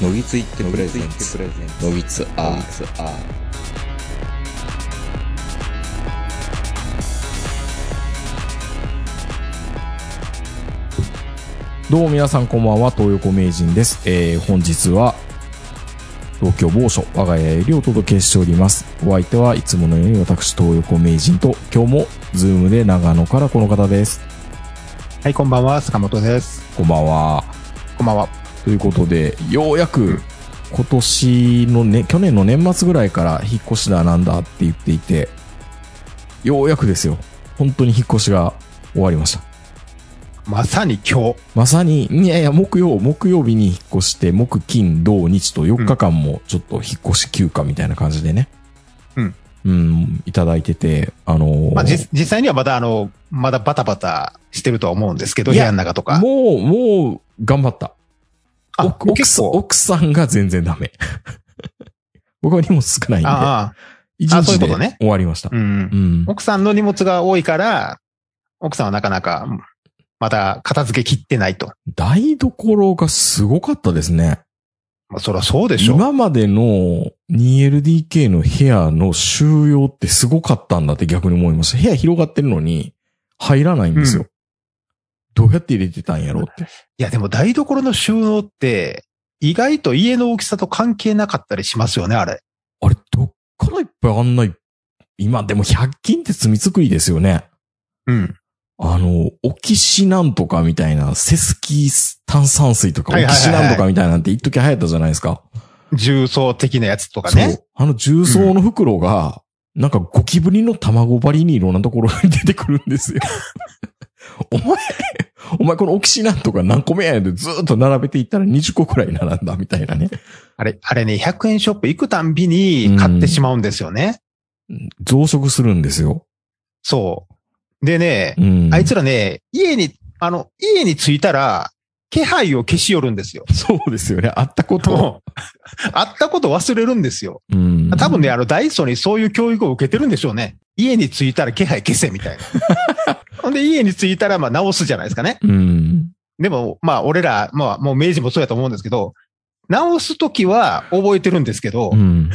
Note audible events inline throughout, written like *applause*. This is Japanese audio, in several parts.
のぎついってプレゼンツのぎつアーツアどうも皆さんこんばんは、東横名人です。えー、本日は、東京某所、我が家よりお届けしております。お相手はいつものように私、東横名人と、今日も、ズームで長野からこの方です。はい、こんばんは、坂本です。こんばんは。こんばんは。ということで、ようやく、今年のね、去年の年末ぐらいから引っ越しだなんだって言っていて、ようやくですよ。本当に引っ越しが終わりました。まさに今日。まさに、いやいや、木曜、木曜日に引っ越して、木、金、土、日と4日間もちょっと引っ越し休暇みたいな感じでね。うん。うん、いただいてて、あのーまあ、じ実際にはまだあの、まだバタバタしてるとは思うんですけど、部屋の中とか。もう、もう、頑張った。あ、奥奥さん。奥さんが全然ダメ。*laughs* 僕は荷物少ないんで、あ一あそうい日でうことね終わりました。奥さんの荷物が多いから、奥さんはなかなか、まだ片付けきってないと。台所がすごかったですね。まあ、そりゃそうでしょ。今までの 2LDK の部屋の収容ってすごかったんだって逆に思いました。部屋広がってるのに入らないんですよ。うんどうやって入れてたんやろうって。いや、でも台所の収納って、意外と家の大きさと関係なかったりしますよね、あれ。あれ、どっからいっぱいあんない、今でも100均って積み作りですよね。うん。あの、オキシなんとかみたいな、セスキ炭酸水とか、オキシなんとかみたいなんて一時流行ったじゃないですか。重曹的なやつとかそうね。。あの重曹の袋が、なんかゴキブリの卵張りにいろんなところに出てくるんですよ。*laughs* お前、お前このオキシなんとか何個目やねんでずーっと並べていったら20個くらい並んだみたいなね。あれ、あれね、100円ショップ行くたんびに買ってしまうんですよね。増殖するんですよ。そう。でね、うん。あいつらね、家に、あの、家に着いたら、気配を消し寄るんですよ。そうですよね。あったこと *laughs* あったこと忘れるんですよ。うん。多分ね、あの、ダイソーにそういう教育を受けてるんでしょうね。家に着いたら気配消せみたいな。*laughs* ほんで、家に着いたら、まあ、直すじゃないですかね。うん。でも、まあ、俺ら、まあ、もう明治もそうやと思うんですけど、直すときは覚えてるんですけど、うん。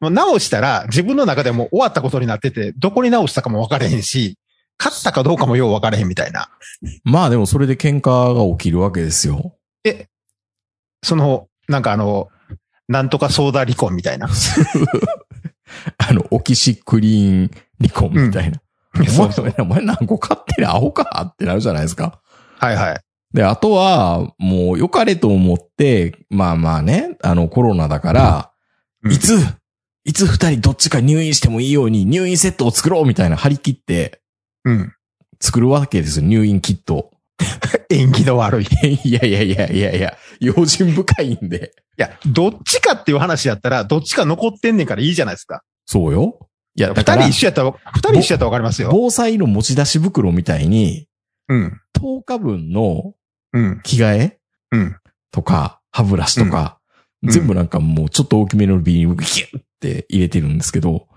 もう直したら自分の中でもう終わったことになってて、どこに直したかも分からへんし、勝ったかどうかもよう分からへんみたいな。まあでもそれで喧嘩が起きるわけですよ。え、その、なんかあの、なんとかソーダ離婚みたいな。*laughs* あの、オキシクリーン離婚みたいな。そうそう。お前、お前何個買ってるアホかってなるじゃないですか。はいはい。で、あとは、もう良かれと思って、まあまあね、あのコロナだから、うんいつ、いつ二人どっちか入院してもいいように入院セットを作ろうみたいな張り切ってうん。作るわけですよ、入院キット。*laughs* 縁起の悪い。い *laughs* いやいやいやいやいや、用心深いんで。や、どっちかっていう話やったら、どっちか残ってんねんからいいじゃないですか。そうよ。いや、だ二人一緒やったら、二人一緒やったら分かりますよ。防災の持ち出し袋みたいに、うん。10日分のうん。着替えうん。とか、歯ブラシとか、うん全部なんかもうちょっと大きめのビニールギュッって入れてるんですけど、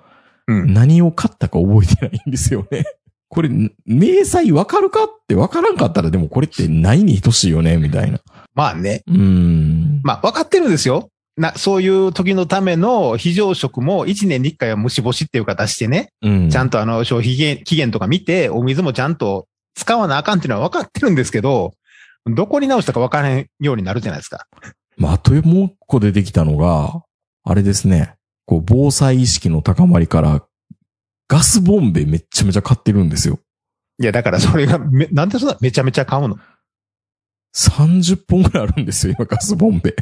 うん。何を買ったか覚えてないんですよね。*laughs* これ、明細わかるかってわからんかったらでもこれって何に等しいよねみたいな。まあね。うーん。まあ、分かってるんですよ。な、そういう時のための非常食も一年に一回は虫干しっていうか出してね、うん。ちゃんとあの消費期限期限とか見て、お水もちゃんと使わなあかんっていうのは分かってるんですけど、どこに直したか分からへんようになるじゃないですか。まあ、あともう一個出てきたのが、あれですね。こう、防災意識の高まりから、ガスボンベめっちゃめちゃ買ってるんですよ。いや、だからそれがめ、なんでそんなめちゃめちゃ買うの？30本ぐらいあるんですよ、今ガスボンベ。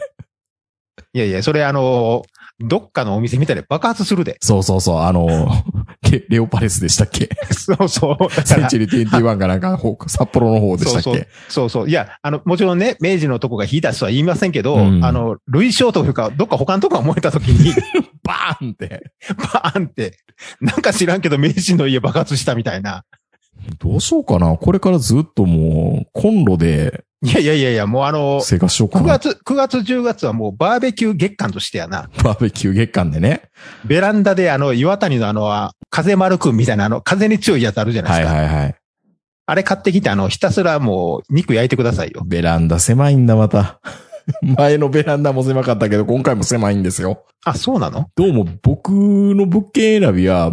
いやいや、それあの、どっかのお店みたいで爆発するで。そうそうそう、あの、*laughs* レレオパレスでしたっけ？そうそう。センチュリー21かなんか、ほ札幌の方でしたっけ？そうそう。そうそう。いや、あの、もちろんね、明治のとこが火出すとは言いませんけど、うんあの、類焼というか、どっか他のとこが燃えた時に、*laughs* バーンって。バーンって、なんか知らんけど明治の家爆発したみたいな。どうしようかな。これからずっともう、コンロでいやいやいやいや、もうあの、生活しようか9な。月、9月10月はもうバーベキュー月間としてやな。バーベキュー月間でね。ベランダであの、岩谷のあの、風丸くんみたいなあの、風に強いやつあるじゃないはいですか。はいはい。あれ買ってきてあの、ひたすらもう肉焼いてくださいよ。ベランダ狭いんだ、また。*laughs* 前のベランダも狭かったけど、今回も狭いんですよ。あ、そうなの？どうも僕の物件選びは、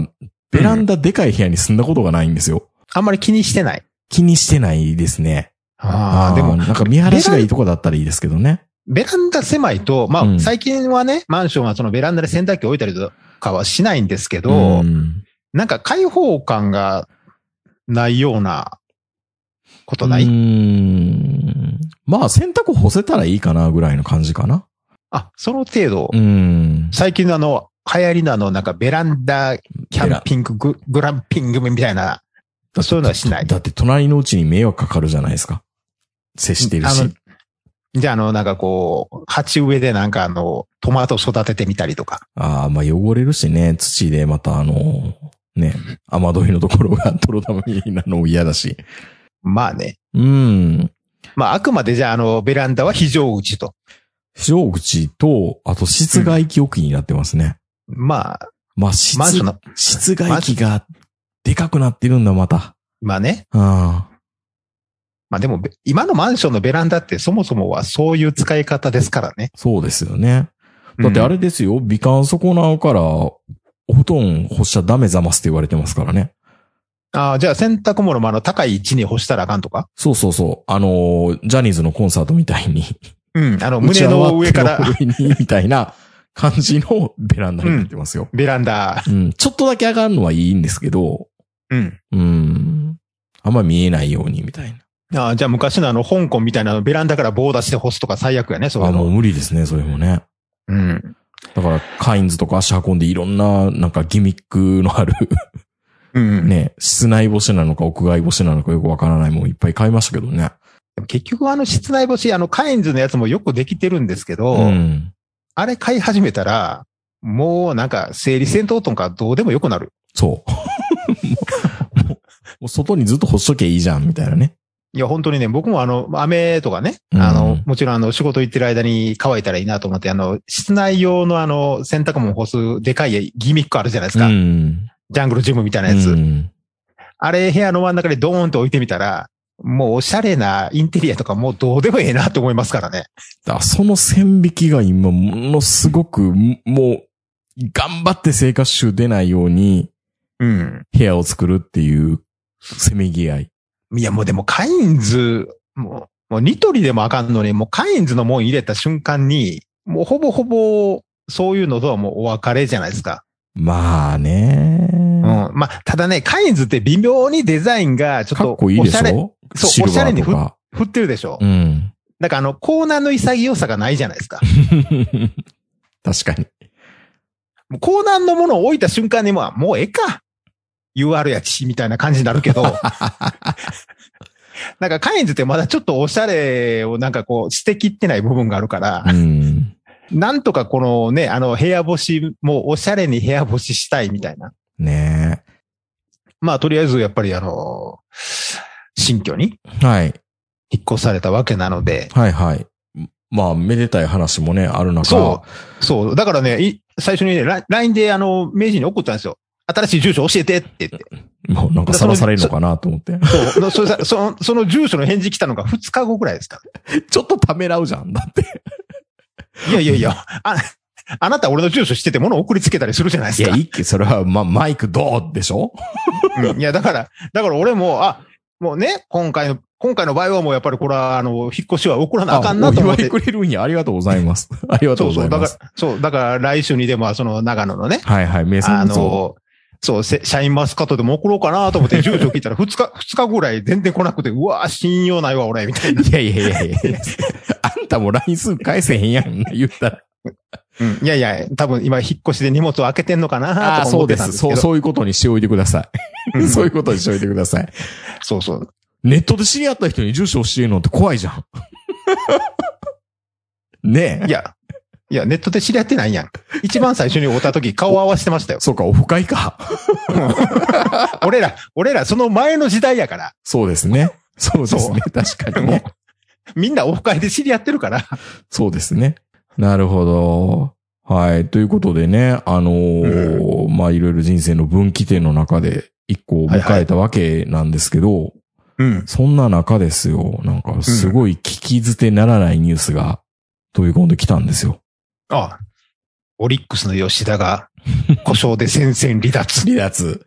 ベランダでかい部屋に住んだことがないんですよ。あんまり気にしてない？気にしてないですね。ああ、ーでも、なんか見晴らしがいいとこだったらいいですけどね。ベランダ狭いと、まあ、うん最近はね、マンションはそのベランダで洗濯機置いたりとかはしないんですけど、うんなんか開放感がないようなことなうい、ん。まあ、洗濯干せたらいいかなぐらいの感じかな。あ、その程度、うん。最近のあの、流行りのあの、なんかベランダキャンピンググ、グランピングみたいな、そういうのはしない。だって隣のうちに迷惑かかるじゃないですか。接してるし。じゃあ、あの、なんかこう、鉢植えでなんかあの、トマト育ててみたりとか。ああ、まあ汚れるしね、土でまたあの、ね、雨どいのところが泥だまみなのも嫌だし。まあね。うん。まあ、あくまでじゃあ、あの、ベランダは非常口と。非常口と、あと室外機置きになってますね。まあ、まあ、室室外機がでかくなってるんだ、また。まあね。あまあでも、べ今のマンションのベランダってそもそもはそういう使い方ですからね。そうですよね。だってあれ、れですよ、美観損なうから、お布団干しちゃダメざますって言われてますからね。ああ、じゃあ洗濯物もあの、高い位置に干したらあかんとか？そうそうそう。あのー、ジャニーズのコンサートみたいに。うん。あの、胸の上から上に、みたいな感じのベランダになってますよ。ベランダ。うん。ちょっとだけ上がるのはいいんですけど、うん。うん。あんま見えないようにみたいああ、じゃあ昔のあの、香港みたいなベランダから棒出して干すとか最悪やね、そうな。あ。もう無理ですね、それもね。うん。だから、カインズとか足運んでいろんな、なんかギミックのある、うん。ね、室内干しなのか屋外干しなのかよくわからないもんいっぱい買いましたけどね。結局あの、室内干し、あの、カインズのやつもよくできてるんですけど、うん。あれ買い始めたら、もうなんか、整理戦闘とかどうでもよくなる。そ *laughs* う。もう外にずっと干しときゃいいじゃん、みたいなね。いや、本当にね、僕もあの、雨とかね、うんあの、もちろんあの、仕事行ってる間に乾いたらいいなと思って、あの、室内用のあの、洗濯物干すでかいギミックあるじゃないですか。うん。ジャングルジムみたいなやつ。うんあれ部屋の真ん中でドーンと置いてみたら、もうおしゃれなインテリアとかもうどうでもええなと思いますからね。だその線引きが今、ものすごく、もう、頑張って生活習出ないようにうん。部屋を作るっていう、せめぎ合い。いや、もうでもカインズ、もう、もうニトリでもあかんのに、もうカインズのもん入れた瞬間に、もうほぼほぼ、そういうのとはもうお別れじゃないですか。まあね。うん。まあ、ただね、カインズって微妙にデザインがちょっとおしゃれ、ょそうおしゃれに。振ってるでしょ？うん。だからあの、コーナーの潔さがないじゃないですか。*laughs* 確かに。もうコーナーのものを置いた瞬間にもう、もうええか。UR やち、みたいな感じになるけど。*laughs* なんかカインズってまだちょっとおしゃれをなんかこう、捨てきってない部分があるから、うん。なんとかこのね、あの部屋干しもおしゃれに部屋干ししたいみたいな。ねまあとりあえずやっぱりあの、新居にえ。はい。引っ越されたわけなので、はいはい。まあ、めでたい話もね、ある中。そうそう。だからね、い最初にね、ラ LINE であの、名人に送ったんですよ。新しい住所教えてって言って。もうなんかさらされるのかなと思って。そう。そその、その住所の返事来たのが2日後ぐらいですかちょっとためらうじゃん。だって。ら。いやいやいや、あ、あなた俺の住所知ってて物送りつけたりするじゃないですか。いや、いいっけ、それは、ま、マイクどうでしょ？うんいや、だから、だから俺も、あ、もうね、今回の、今回の場合はもうやっぱりこれは、あの、引っ越しは送らなあかんなと思ってお祝い。くれるんや。ありがとうございます。ありがとうそうそう。だからございます。、そう、だから来週にでも、その長野のね、はいはい、名あ産物を。の、そう、せシャインマスカットでも送ろうかなと思って *laughs* 住所聞いたら2日、2日ぐらい全然来なくて、うわ信用ないわ、俺、みたいな。*laughs* いやいやいやいやあんたも LINE すぐ返せへんやん。言ったら。うん。いやいや、多分今引っ越しで荷物を開けてんのかなあと思っそうです。そう、てたんですけど。そういうことにしておいてください。うんそういうことにしておいてください。そうそう。ネットで知り合った人に住所教えるのって怖いじゃん。*laughs* ねえ。いや、いや、ネットで知り合ってないやん。一番最初に会った時顔合わせてましたよ。*laughs* そうか、オフ会か。*laughs* 俺ら、俺らその前の時代やから。そうですね。そうですね。確かにね。*laughs* みんなオフ会で知り合ってるから。そうですね。なるほど。はい。ということでね、あのーまあ、いろいろ人生の分岐点の中で一個を迎えたわけなんですけど、うん。そんな中ですよ、なんかすごい聞き捨てならないニュースが飛び込んできたんですよ。あ、オリックスの吉田が *laughs* 故障で戦線離脱。離脱。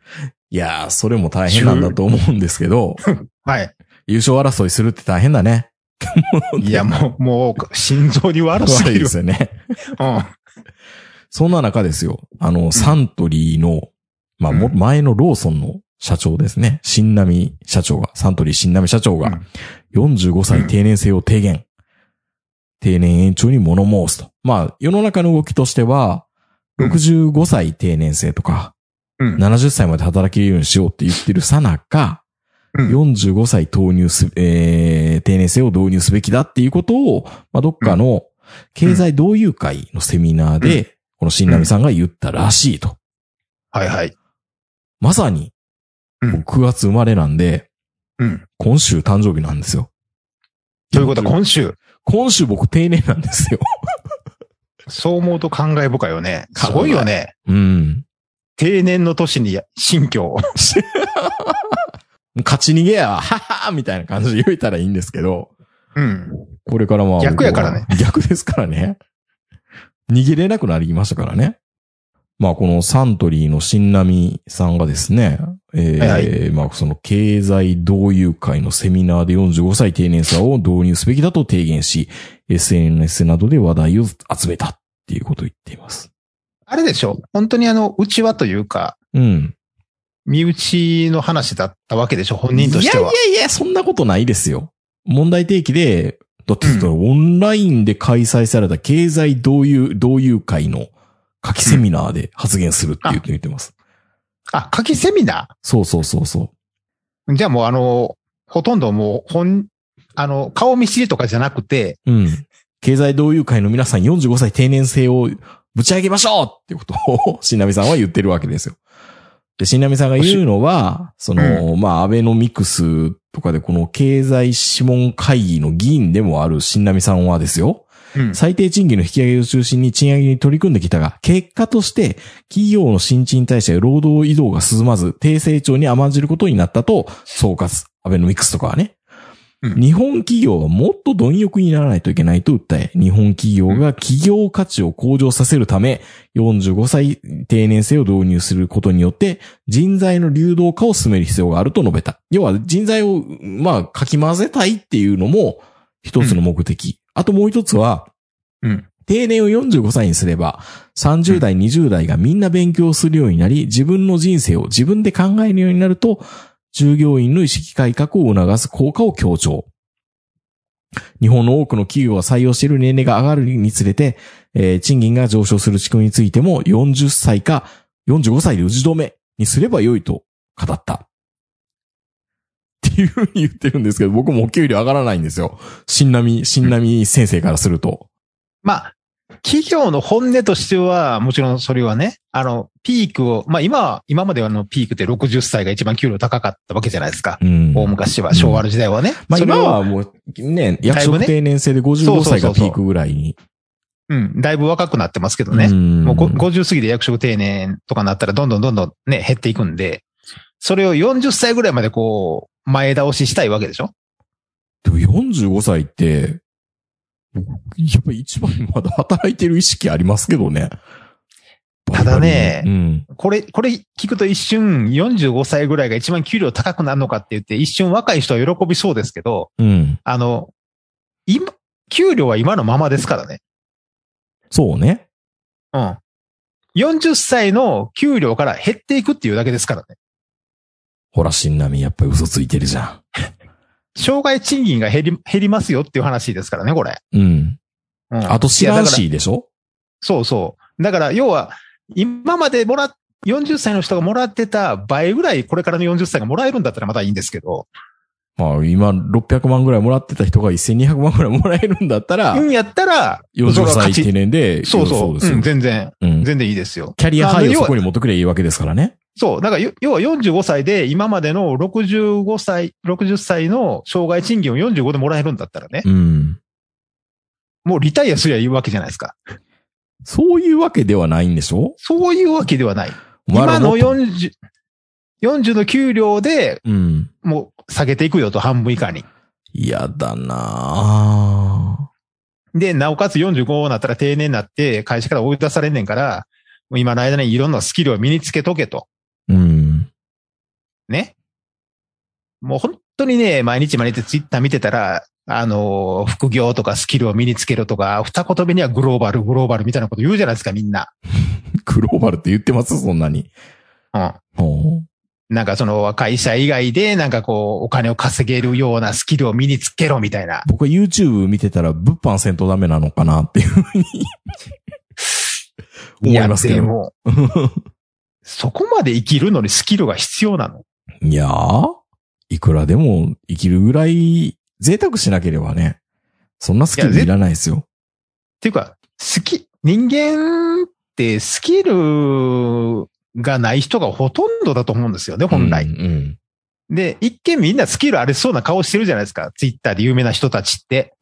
いやー、それも大変なんだと思うんですけど、*laughs* はい。優勝争いするって大変だね。いや、*laughs* もう、もう、心臓に悪すぎる悪いで。すよね。うん。そんな中ですよ。あの、サントリーの、まあ、も、うん前のローソンの社長ですね。新波社長が、サントリー新波社長が、45歳定年制を提言。定年延長に物申すと。まあ、世の中の動きとしては、うん65歳定年制とか、うん。70歳まで働けるようにしようって言ってるさなか、うん45歳投入す、えー、定年制を導入すべきだっていうことを、まあ、どっかの経済同友会のセミナーで、この新波さんが言ったらしいと。はいはい。まさに、うん僕9月生まれなんで、うん。今週誕生日なんですよ。ということ？は今週、今週僕定年なんですよ。そう思うと感慨深いよね。すごいよね。うん。定年の年に新居を。*laughs* 勝ち逃げやわ、はっはーみたいな感じで言えたらいいんですけど、うん。これからまあ。逆やからね。逆ですからね。逃げれなくなりましたからね。まあこのサントリーの新波さんがですね、えーはいまあその経済同友会のセミナーで45歳定年差を導入すべきだと提言し、SNS などで話題を集めたっていうことを言っています。あれでしょ本当にあの、内輪というか、うん。身内の話だったわけでしょ本人としては。いやいやいや、そんなことないですよ。問題提起で、だって、オンラインで開催された経済同友、同友会の夏季セミナーで発言するって言って言ってます。あ、夏季セミナそうそうそうそーじゃあもうあの、ほとんどもう、本、あの、顔見知りとかじゃなくて、う。うん。経済同友会の皆さん45歳定年制をぶち上げましょうっていうことを、*laughs* 新波さんは言ってるわけですよ。で、新波さんが言うのは、その、まあ、アベノミクスとかでこの経済諮問会議の議員でもある新波さんはですよ、うん。最低賃金の引き上げを中心に賃上げに取り組んできたが、結果として企業の新陳代謝や労働移動が進まず、低成長に甘んじることになったと総括。アベノミクスとかはね。うん日本企業はもっと貪欲にならないといけないと訴え、日本企業が企業価値を向上させるため、45歳定年制を導入することによって、人材の流動化を進める必要があると述べた。要は人材を、まあ、かき混ぜたいっていうのも一つの目的。あともう一つは、うん。定年を45歳にすれば、30代、20代がみんな勉強するようになり、自分の人生を自分で考えるようになると、従業員の意識改革を促す効果を強調。日本の多くの企業が採用している年齢が上がるにつれて、えー賃金が上昇する仕組みについても40歳か45歳で打ち止めにすれば良いと語った。いうふうに言ってるんですけど、僕もお給料上がらないんですよ。新波、新波先生からすると。まあ、企業の本音としては、もちろんそれはね、あの、ピークを、まあ今は、今まではあのピークって60歳が一番給料高かったわけじゃないですか。うん。大昔は、昭和の時代はね。まあそれを今はもうね、役職定年制で55歳がピークぐらいに。うん、だいぶ若くなってますけどね。んもうご50過ぎで役職定年とかなったらどんどんどんどんね、減っていくんで、それを40歳ぐらいまでこう、前倒ししたいわけでしょ？でも45歳って、僕やっぱり一番まだ働いてる意識ありますけどね。ただねうん。これ、これ聞くと一瞬45歳ぐらいが一番給料高くなるのかって言って一瞬若い人は喜びそうですけど、うん。あの、今、給料は今のままですからね。そうね。うん。40歳の給料から減っていくっていうだけですからね。ほら、新波やっぱり嘘ついてるじゃ障害賃金が減り、減りますよっていう話ですからね、これ。ん。うん。うん。あと知らんいやだからしでしょそうそう。だから、要は、今までもらっ、40歳の人がもらってた倍ぐらいこれからの40歳がもらえるんだったらまたいいんですけど、まあ今600万ぐらいもらってた人が1200万ぐらいもらえるんだったら、うんやったら、それ40は勝ち歳定年で、そうそう。ですようん、全然、うん全然いいですよ。キャリアハイをそこに持ってくればいいわけですからね。そう。だから、よ要は45歳で今までの65歳、60歳の障害賃金を45でもらえるんだったらね、うん。もうリタイアすりゃいいわけじゃないですか。そういうわけではないんでしょ？そういうわけではない。今のもっと40、40の給料でうん。もう下げていくよと半分以下に。嫌だなで、なおかつ45になったら定年になって会社から追い出されんねんから、今の間にいろんなスキルを身につけとけと。うん。ね。もう本当にね、毎日毎日ツイッター見てたら、あの、副業とかスキルを身につけるとか、二言目にはグローバル、グローバルみたいなこと言うじゃないですか、みんな。*laughs* グローバルって言ってますそんなに。うん。ほなんかその会社以外でなんかこうお金を稼げるようなスキルを身につけろみたいな。僕は YouTube 見てたら物販せんとダメなのかなっていうふうに *laughs* 思いますけど。やでも、*laughs* そこまで生きるのにスキルが必要なの？いやー、いくらでも生きるぐらい贅沢しなければね、そんなスキルいらないですよ。っていうか、好き、人間ってスキルがない人がほとんどだと思うんですよね、本来。うんうんで、一見みんなスキルありそうな顔してるじゃないですか。ツイッターで有名な人たちって。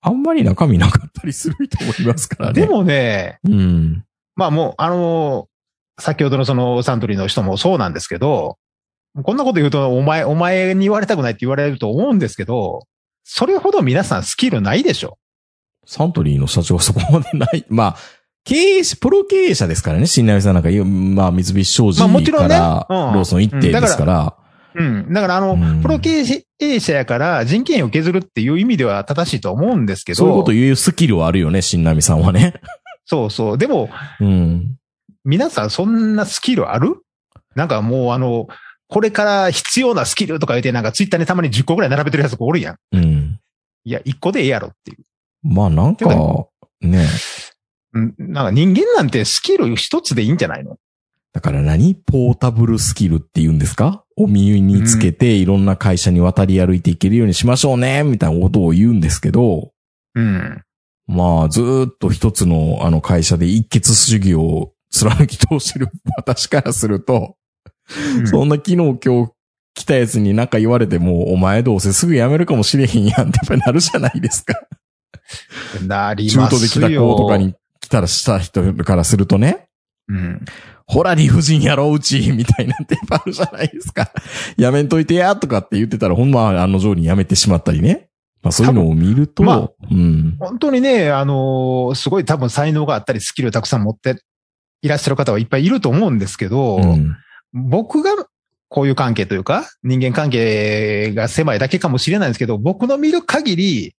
あんまり中身なかったりする人もいますからね。で、もね、うん。まあもう、あの先ほどのそのサントリーの人もそうなんですけど、こんなこと言うと、お前、お前に言われたくないって言われると思うんですけど、それほど皆さんスキルないでしょサントリーの社長はそこまでない。*laughs* まあ、経営者、プロ経営者ですからね、新内さんなんか言う、まあ、三菱商事まあもちろんねローソン一定ですから、うん。だからあの、うんプロ経営者やから人件費を削るっていう意味では正しいと思うんですけど。そういうこと言うスキルはあるよね、新波さんはね。そうそう。でも、うん。皆さんそんなスキルある？なんかもうあの、これから必要なスキルとか言ってなんかツイッターにたまに10個ぐらい並べてるやつがおるやん。うん。いや、1個でええやろっていう。まあなんかね。うんなんか人間なんてスキル一つでいいんじゃないの？だから何？ポータブルスキルって言うんですか？お身につけていろんな会社に渡り歩いていけるようにしましょうね、みたいなことを言うんですけど、うん。まあずーっと一つのあの会社で一血主義を貫き通してる私からすると、そんな昨日今日来たやつになんか言われても、お前どうせすぐ辞めるかもしれへんやんってやっぱりなるじゃないですか。なり中ますよ。途で来た子とかに来たらした人からするとね、うん。ほら理不尽やろ、うち、みたいなんてやっぱあるじゃないですか。やめんといてや、とかって言ってたら、ほんま案の定にやめてしまったりね。まあそういうのを見ると、まあうん。本当にね、あのーすごい多分才能があったり、スキルをたくさん持っていらっしゃる方はいっぱいいると思うんですけど、うん。僕がこういう関係というか、人間関係が狭いだけかもしれないんですけど、僕の見る限り、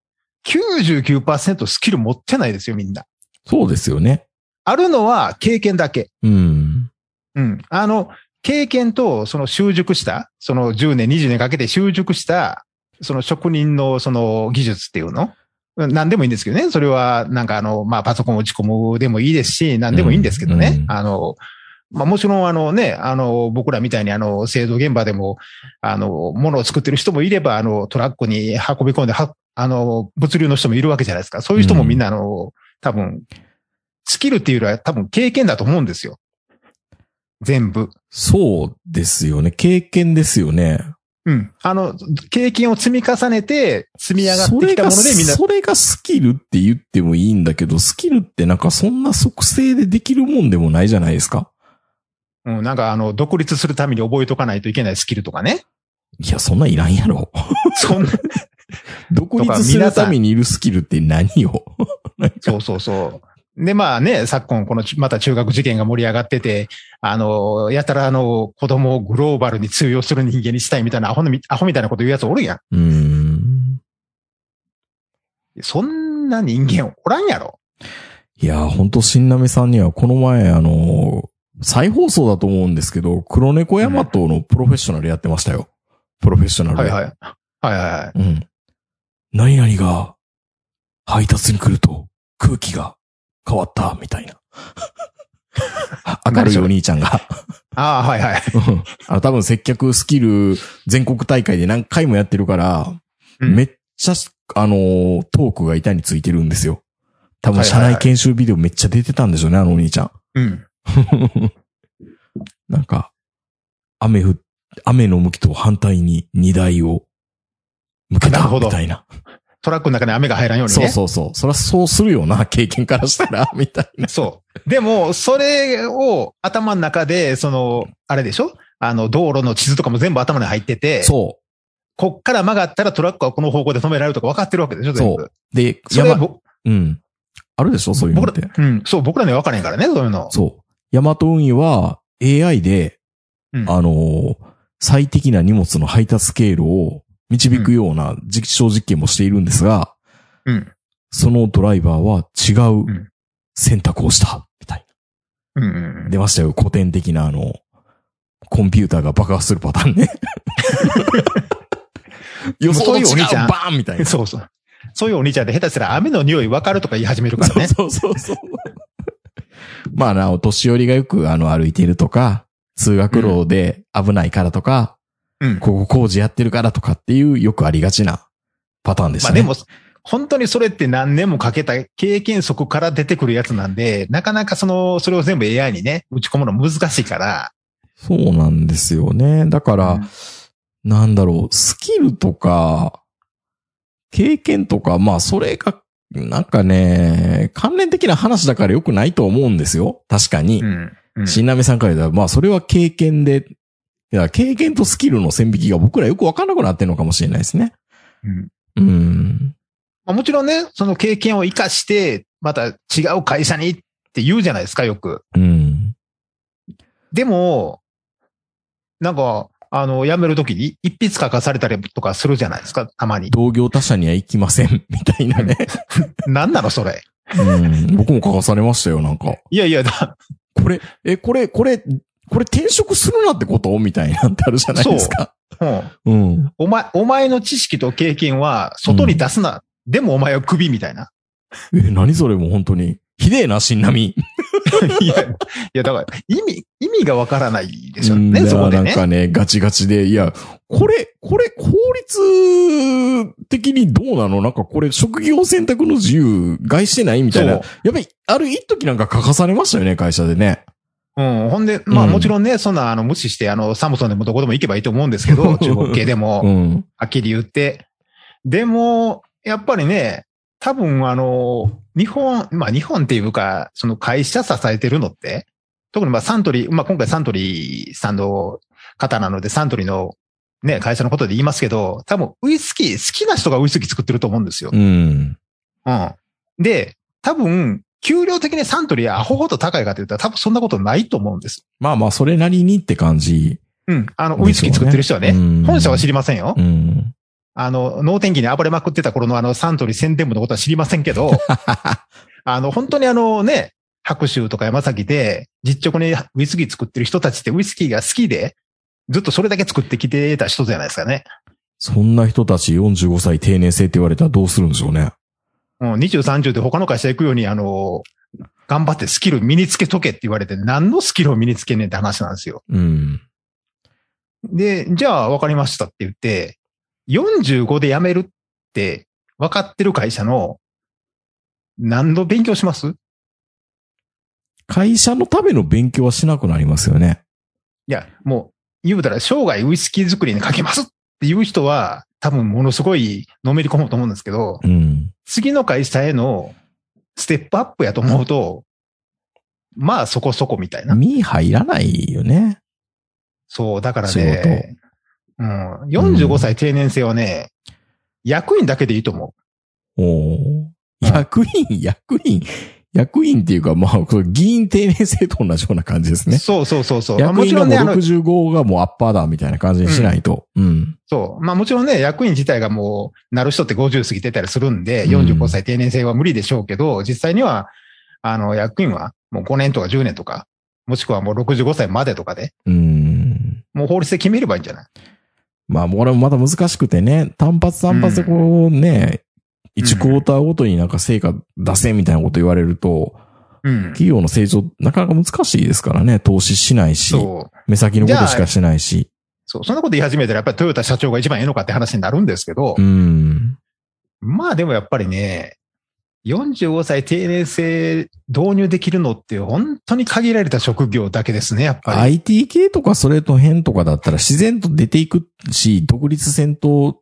99%スキル持ってないですよ、みんな。そうですよね。あるのは経験だけ。うん。うん。あの、経験と、その習熟した、その10年、20年かけて習熟した、その職人のその技術っていうのうん何でもいいんですけどね。それは、なんかあの、まあ、パソコンを打ち込むでもいいですし、何でもいいんですけどね。うんうんあの、まあ、もちろんあのね、あの、僕らみたいにあの、製造現場でも、あの、物を作ってる人もいれば、あの、トラックに運び込んで、は、あの、物流の人もいるわけじゃないですか。そういう人もみんなあの、多分、スキルっていうよりは多分経験だと思うんですよ。全部。そうですよね。経験ですよね。うん。あの、経験を積み重ねて、積み上がってきたものでみんな、それがスキルって言ってもいいんだけど、スキルってなんかそんな属性でできるもんでもないじゃないですか。うん、なんかあの、独立するために覚えとかないといけないスキルとかね。いや、そんなんいらんやろ。そんな、*laughs* 独立するためにいるスキルって何よ。*laughs* そうそうそう。で、まあね、昨今、このち、また中学受験が盛り上がってて、あの、やたらあの、子供をグローバルに通用する人間にしたいみたいなアホのみ、アホみたいなこと言うやつおるやうーん。ん。そんな人間おらんやろ。いや、ほんと、新波さんにはこの前、あの、再放送だと思うんですけど、黒猫ヤマトのプロフェッショナルやってましたよ。プロフェッショナルで。はいはい。はいはいはい。うん。何々が配達に来ると空気が変わった、みたいな。*laughs* 明るいお兄ちゃんが。ああ、はいはい。うんあの、多分接客スキル全国大会で何回もやってるから、うんめっちゃ、あのートークが板についてるんですよ。多分社内研修ビデオめっちゃ出てたんでしょうね、あのお兄ちゃん。うん。*laughs* なんか、雨降、雨の向きと反対に荷台を向けたみたいな。トラックの中に雨が入らんようにそうね。そうそう。そりゃそうするよな、経験からしたら、*laughs* みたいな。そう。でも、それを頭の中で、その、あれでしょ？あの、道路の地図とかも全部頭に入ってて、そこっから曲がったらトラックはこの方向で止められるとか分かってるわけでしょ全部。そう。で、それ山、ぼうん。あるでしょそういうのって。うん。そう、僕らには分からへんからね、そういうの。そう。ヤマト運輸は AI で、うんあのー最適な荷物の配達スケールを導くような実証実験もしているんですが、うん。そのドライバーは違んう選択をした、みたいうんうんな。出ましたよ。古典的なあの、コンピューターが爆発するパターンね。予想と違うそういうお兄ちゃんバーンみたいな。そうそう。そういうお兄ちゃんで下手したら雨の匂い分かるとか言い始めるからね。そうそうそうそう。まあな、お年寄りがよくあの歩いてるとか、通学路で危ないからとか、うん。ここ工事やってるからとかっていうよくありがちなパターンでしたね。まあでも、本当にそれって何年もかけた経験則から出てくるやつなんで、なかなかその、それを全部 AI にね、打ち込むの難しいから。そうなんですよね。だから、うんなんだろう、スキルとか、経験とか、まあそれが、なんかね、関連的な話だから良くないと思うんですよ。確かに。うん。うん新鍋さんから言ったら、まあそれは経験で、いや、経験とスキルの線引きが僕らよくわかんなくなってるのかもしれないですね。うんうん。まあ、もちろんね、その経験を活かして、また違う会社にって言うじゃないですか、よく。うん。でも、なんか、あの、辞めるときに一筆書かされたりとかするじゃないですか、たまに。同業他社には行きません、みたいなね。何なの、それ。うん。僕も書かされましたよ、なんか。いやいや、だこれ、え、これ、これ、これ転職するなってこと？みたいなってあるじゃないですか。うんうん。お前、お前の知識と経験は外に出すな。でもお前はクビみたいな。え、何それもう本当に。ひでえな、新波。いや、いや、だから、意味、意味がわからないですようんね、そこでね。なんかね、ガチガチで、いや、これ、これ、効率的にどうなの？なんかこれ、職業選択の自由、害してない？みたいな。やっぱり、ある一時なんか書かされましたよね、会社でね。うん。ほんで、まあうんもちろんね、そんな、あの、無視して、あの、サムソンでもどこでも行けばいいと思うんですけど、中国系でも、うん。はっきり言って。でも、やっぱりね、多分あの、日本、まあ日本っていうか、その会社支えてるのって、特にまあサントリー、まあ今回サントリーさんの方なので、サントリーのね、会社のことで言いますけど、多分ウイスキー、好きな人がウイスキー作ってると思うんですよ。うん。うん。で、多分、給料的にサントリーアホほど高いかと言ったら多分そんなことないと思うんです。まあまあ、それなりにって感じ。うん。あの、ウイスキー作ってる人はね、うん本社は知りませんよ。うん。あの、脳天気に暴れまくってた頃のあのサントリー宣伝部のことは知りませんけど、*laughs* あの、本当にあのね、白州とか山崎で実直にウイスキー作ってる人たちってウイスキーが好きで、ずっとそれだけ作ってきてた人じゃないですかね。そんな人たち45歳定年制って言われたらどうするんでしょうね。うん、20、30で他の会社行くように、あの、頑張ってスキル身につけとけって言われて、何のスキルを身につけねえって話なんですよ。うん。で、じゃあ分かりましたって言って、45で辞めるって分かってる会社の何の勉強します？会社のための勉強はしなくなりますよね。いや、もう、言うたら生涯ウイスキー作りにかけますっていう人は、多分ものすごいのめり込むと思うんですけど、うん。次の会社へのステップアップやと思うと、まあそこそこみたいな。身入らないよね。そう、だから仕ね、うん、45歳定年制はね、役員だけでいいと思おー役員、役員、役員っていうか、まあ、議員定年制と同じような感じですう。ね。そうそうそうそう。まあ役員がもうもちろんね、あの、65がもうアッパーだみたいな感じにしないと。うん。そう。まあもちろんね、役員自体がもう、なる人って50過ぎてたりするんで、うん45歳定年制は無理でしょうけど、実際には、あの、役員はもう5年とか10年とか、もしくはもう65歳までとかで、うん。もう法律で決めればいいんじゃない？まあ、これもまた難しくてね、単発単発でこうね、1クォーターごとになんか成果出せみたいなこと言われると、うん。企業の成長なかなか難しいですからね、投資しないし。目先のことしかしないし。そう。そんなこと言い始めたら、やっぱりトヨタ社長が一番いいのかって話になるんですけど、うん。まあでもやっぱりね、45歳定年制導入できるのって本当に限られた職業だけですね、やっぱり。IT 系とかそれと変とかだったら自然と出ていくし、独立戦闘、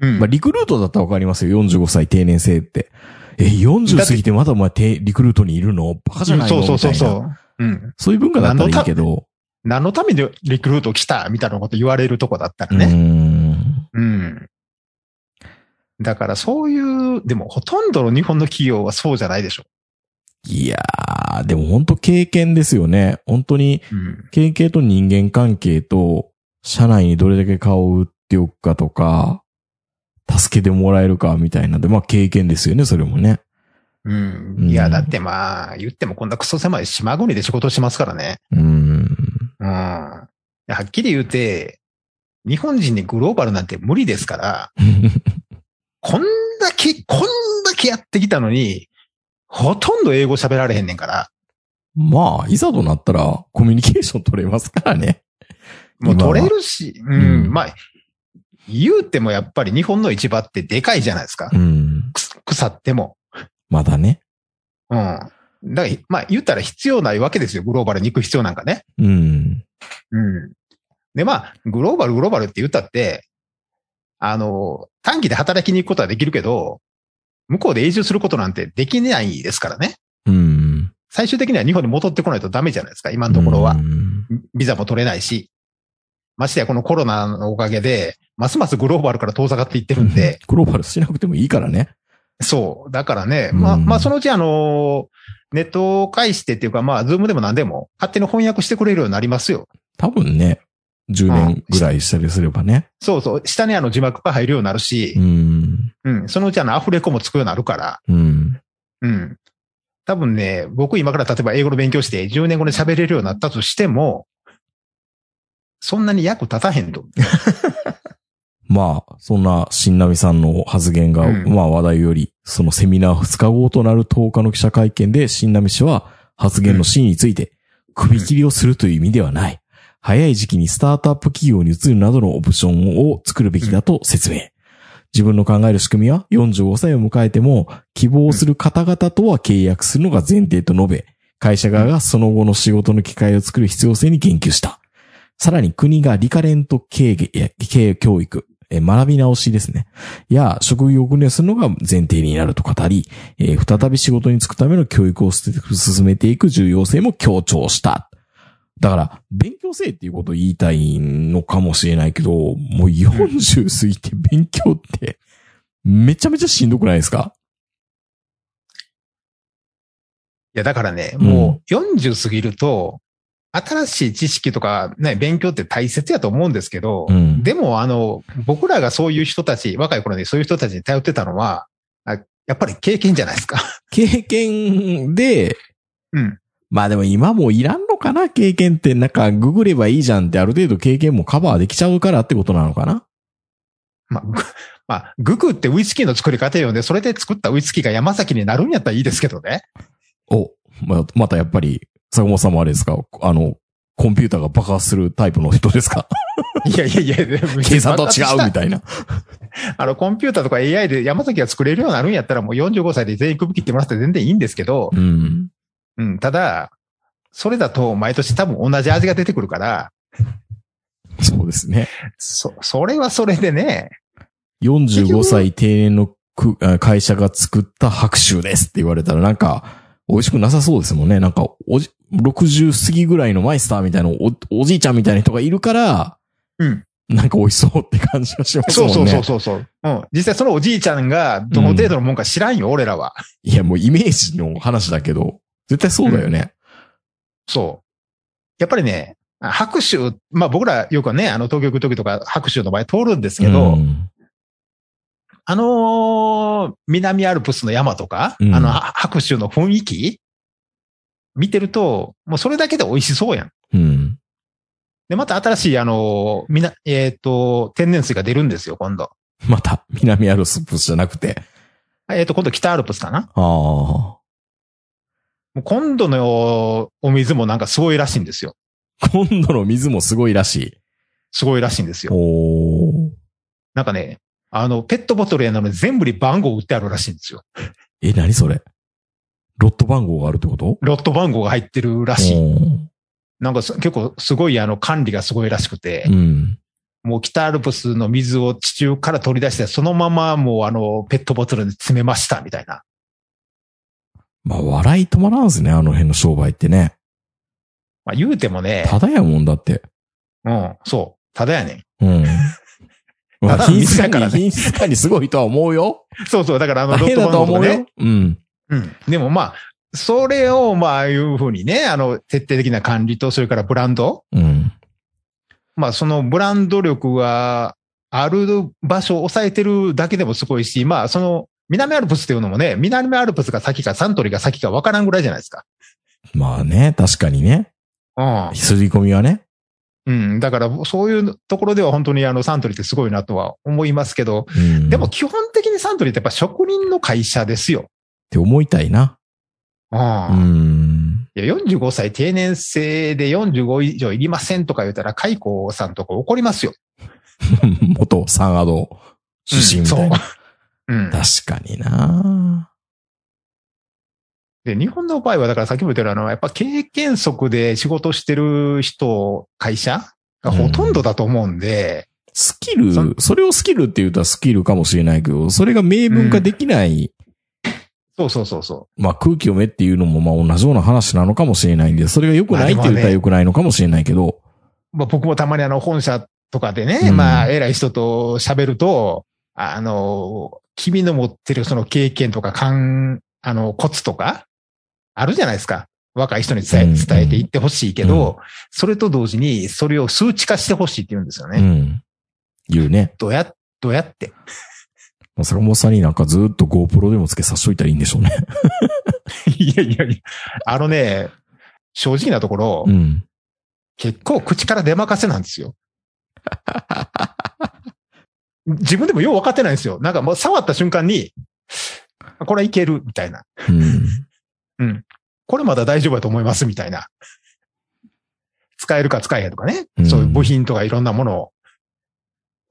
うんまあリクルートだったらわかりますよ、45歳定年制って。え、40過ぎてまだお前てリクルートにいるの？バカじゃないの？そうそうそうそみたいなう。うん。そういう文化だったらいいけど。何のためにリクルート来たみたいなこと言われるとこだったらうね。ん。うん。だからそういう、でもほとんどの日本の企業はそうじゃないでしょ。いやー、でも本当経験ですよね。本当にうん。経験と人間関係と、社内にどれだけ顔を売っておくかとか、助けてもらえるかみたいなんで、まあ経験ですよね、それもね。うん。いや、だってまあ、言ってもこんなクソ狭い島国で仕事しますからね。うーん。うん。はっきり言うて、日本人にグローバルなんて無理ですから、*laughs* こんだけ、こんだけやってきたのに、ほとんど英語喋られへんねんから、まあ、いざとなったらコミュニケーション取れますからね。もう取れるし、ううんん、まあ、言うてもやっぱり日本の市場ってでかいじゃないですか。うん。腐っても。まだね。うん。だから、まあ言ったら必要ないわけですよ。グローバルに行く必要なんかね。うん。うん。で、まあ、グローバル、グローバルって言ったって、あの、短期で働きに行くことはできるけど、向こうで永住することなんてできないですからね。うん。最終的には日本に戻ってこないとダメじゃないですか、今のところはう。んビザも取れないし。ましてやこのコロナのおかげで、ますますグローバルから遠ざかっていってるんで、グローバルしなくてもいいからね。そう。だからね、まあ、うんまあ、そのうちあの、ネットを介してっていうか、まあ、ズームでも何でも、勝手に翻訳してくれるようになりますよ。多分ね、10年ぐらいしたりすればね。そうそう。下にあの字幕が入るようになるしう、ん。うん。そのうちあのアフレコもつくようになるから、うん。うん。多分ね、僕今から例えば英語の勉強して10年後に喋れるようになったとしても、そんなに役立たへんと。*laughs* まあ、そんな新波さんの発言が、うんまあ話題より、そのセミナー2日後となる10日の記者会見で新波氏は発言の真意について、首切りをするという意味ではない。早い時期にスタートアップ企業に移るなどのオプションを作るべきだと説明。自分の考える仕組みは45歳を迎えても希望する方々とは契約するのが前提と述べ、会社側がその後の仕事の機会を作る必要性に言及した。さらに国がリカレント経営、教育、えー学び直しですね。や、職業訓練するのが前提になると語り、えー再び仕事に就くための教育を進めていく重要性も強調した。だから、勉強せえっていうことを言いたいのかもしれないけど、もう40過ぎて勉強って、めちゃめちゃしんどくないですか？いや、だからね、うんもう40過ぎると、新しい知識とかね、勉強って大切やと思うんですけど、うんでもあの、僕らがそういう人たち、若い頃にそういう人たちに頼ってたのは、あやっぱり経験じゃないですか。*laughs* 経験で、うん。まあでも今もういらんのかな？経験ってなんかググればいいじゃんってある程度経験もカバーできちゃうからってことなのかな？まあ、ぐ *laughs* まあ、グクってウイスキーの作り方よね。それで作ったウイスキーが山崎になるんやったらいいですけどね。お、ままたやっぱり、坂本さんもあれですか？あの、コンピューターが爆発するタイプの人ですか？*laughs* いやいやいや、計算と違うみたいな。*laughs* あの、コンピューターとか AI で山崎が作れるようになるんやったらもう45歳で全員首切ってもらって全然いいんですけど、うん。うん、ただ、それだと毎年多分同じ味が出てくるから、そうですね。そ、それはそれでね、45歳定年の会社が作った白州ですって言われたらなんか、美味しくなさそうですもんね。なんか、おじ、60過ぎぐらいのマイスターみたいなお、おじいちゃんみたいな人がいるから、うん。なんか美味しそうって感じがしますもね。そうんそうそうそうそう。うん。実際そのおじいちゃんがどの程度のもんか知らんよ、俺らは。いや、もうイメージの話だけど、絶対そうだよね。そう。やっぱりね、白州、まあ僕らよくね、あの東京行く時とか白州の場合通るんですけど、うんあのー南アルプスの山とか、うんあのは白州の雰囲気？見てると、もうそれだけで美味しそうやん。うん。で、また新しいあのーみな、えっ、と、天然水が出るんですよ、今度。また、南アルプスじゃなくて。えっ、と、今度北アルプスかな？ああ。もう今度のお水もなんかすごいらしいんですよ。今度の水もすごいらしい。すごいらしいんですよ。おーなんかね、あの、ペットボトルやなのに全部に番号売ってあるらしいんですよ。え、何それ？ロット番号があるってこと？ロット番号が入ってるらしい。なんかす結構すごいあの管理がすごいらしくて、うん。もう北アルプスの水を地中から取り出して、そのままもうあのペットボトルに詰めましたみたいな。まあ、笑い止まらんすね、あの辺の商売ってね。まあ言うてもね、ただやもんだって。うん、そう、ただやねん。うん。まあ、品質だからね品質管理すごいとは思うよ。そうそう、だからあの、大変だとドットバンドとかね思うよ。。うん。うん。でもまあ、それを、まあ、ああいうふうにね、あの、徹底的な管理と、それからブランド。うん。まあ、そのブランド力がある場所を抑えてるだけでもすごいし、まあ、その、南アルプスっていうのもね、南アルプスが先かサントリーが先か分からんぐらいじゃないですか。まあね、確かにね。うん。すり込みはね。うん。だから、そういうところでは本当にあの、サントリーってすごいなとは思いますけど、うん。でも基本的にサントリーってやっぱ職人の会社ですよ。って思いたいな。うん。うん。いや、45歳定年制で45以上いりませんとか言ったら、カイコさんとか怒りますよ。*laughs* 元サンアド出身みたいな。うんそう。うん。確かになで、日本の場合は、だからさっきも言ったようにあの、やっぱ経験則で仕事してる人、会社がほとんどだと思うんで、スキル、それをスキルって言うとスキルかもしれないけど、それが明文化できない、そうそうそうそまあ空気読めっていうのもまあ同じような話なのかもしれないんで、それが良くないって言ったら良くないのかもしれないけど、う。まあ、僕もたまにあの、本社とかでね、うん。まあ、偉い人と喋ると、あの、君の持ってるその経験とか、勘、あの、コツとか、あるじゃないですか。若い人に伝えうん伝えていってほしいけど、うんそれと同時に、それを数値化してほしいって言うんですよね。うん。言うね。どうや、どうやって。*laughs* まあ坂本さんになんかずっと GoPro でもつけさしといたらいいんでしょうね。*laughs* いやいやいや、あのね、正直なところ、うん。結構口から出任せなんですよ。*laughs* 自分でもよう分かってないんですよ。なんかもう触った瞬間に、これはいける、みたいな。うん。これまだ大丈夫だと思います、みたいな。使えるか使えへんとかね。うんそういう部品とかいろんなものを。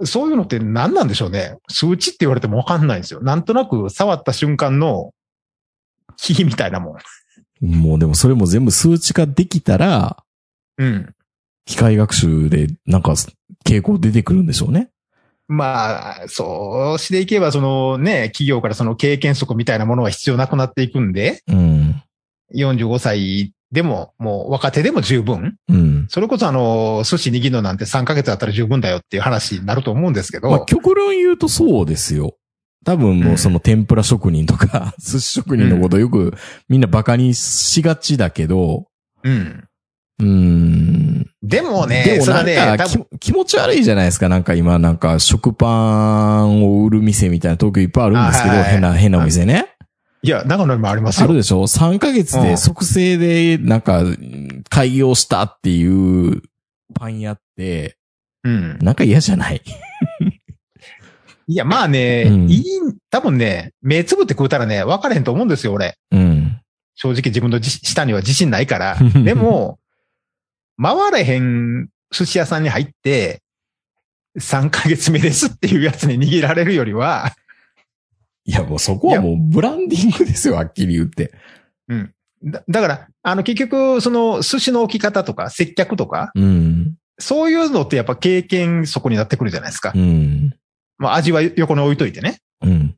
そういうのって何なんでしょうね。数値って言われても分かんないんですよ。なんとなく触った瞬間の火みたいなもん。もうでもそれも全部数値化できたら、うん。機械学習でなんか傾向出てくるんでしょうね。まあ、そうしていけば、そのね、企業からその経験則みたいなものは必要なくなっていくんで、うん。45歳でも、もう若手でも十分。うん。それこそあの、寿司握るのなんて3ヶ月あったら十分だよっていう話になると思うんですけど、まあ極論言うとそうですよ。多分もうその天ぷら職人とか、*laughs* 寿司職人のことよくみんなバカにしがちだけど、うん。うーん。でもね、でもそれはね、なんか多分気気持ち悪いじゃないですか。なんか今なんか食パンを売る店みたいな東京いっぱいあるんですけど、あはいはい変な、変なお店ね。いや、長野にもありますよ。あるでしょ ?3 ヶ月で即成でなんか開業したっていうパン屋って、うん。なんか嫌じゃない？*laughs* いや、まあね、うんいい、多分ね、目つぶって食うたらね、分かれへんと思うんですよ、俺。うん。正直自分のじ舌には自信ないから。*laughs* でも、回れへん寿司屋さんに入って、3ヶ月目ですっていうやつに握られるよりは、いやもうそこはもうブランディングですよ、はっきり言って。だだから、あの結局、その寿司の置き方とか接客とか、うん。そういうのってやっぱ経験そこになってくるじゃないですか。うん。まあ味は横に置いといてね。うん。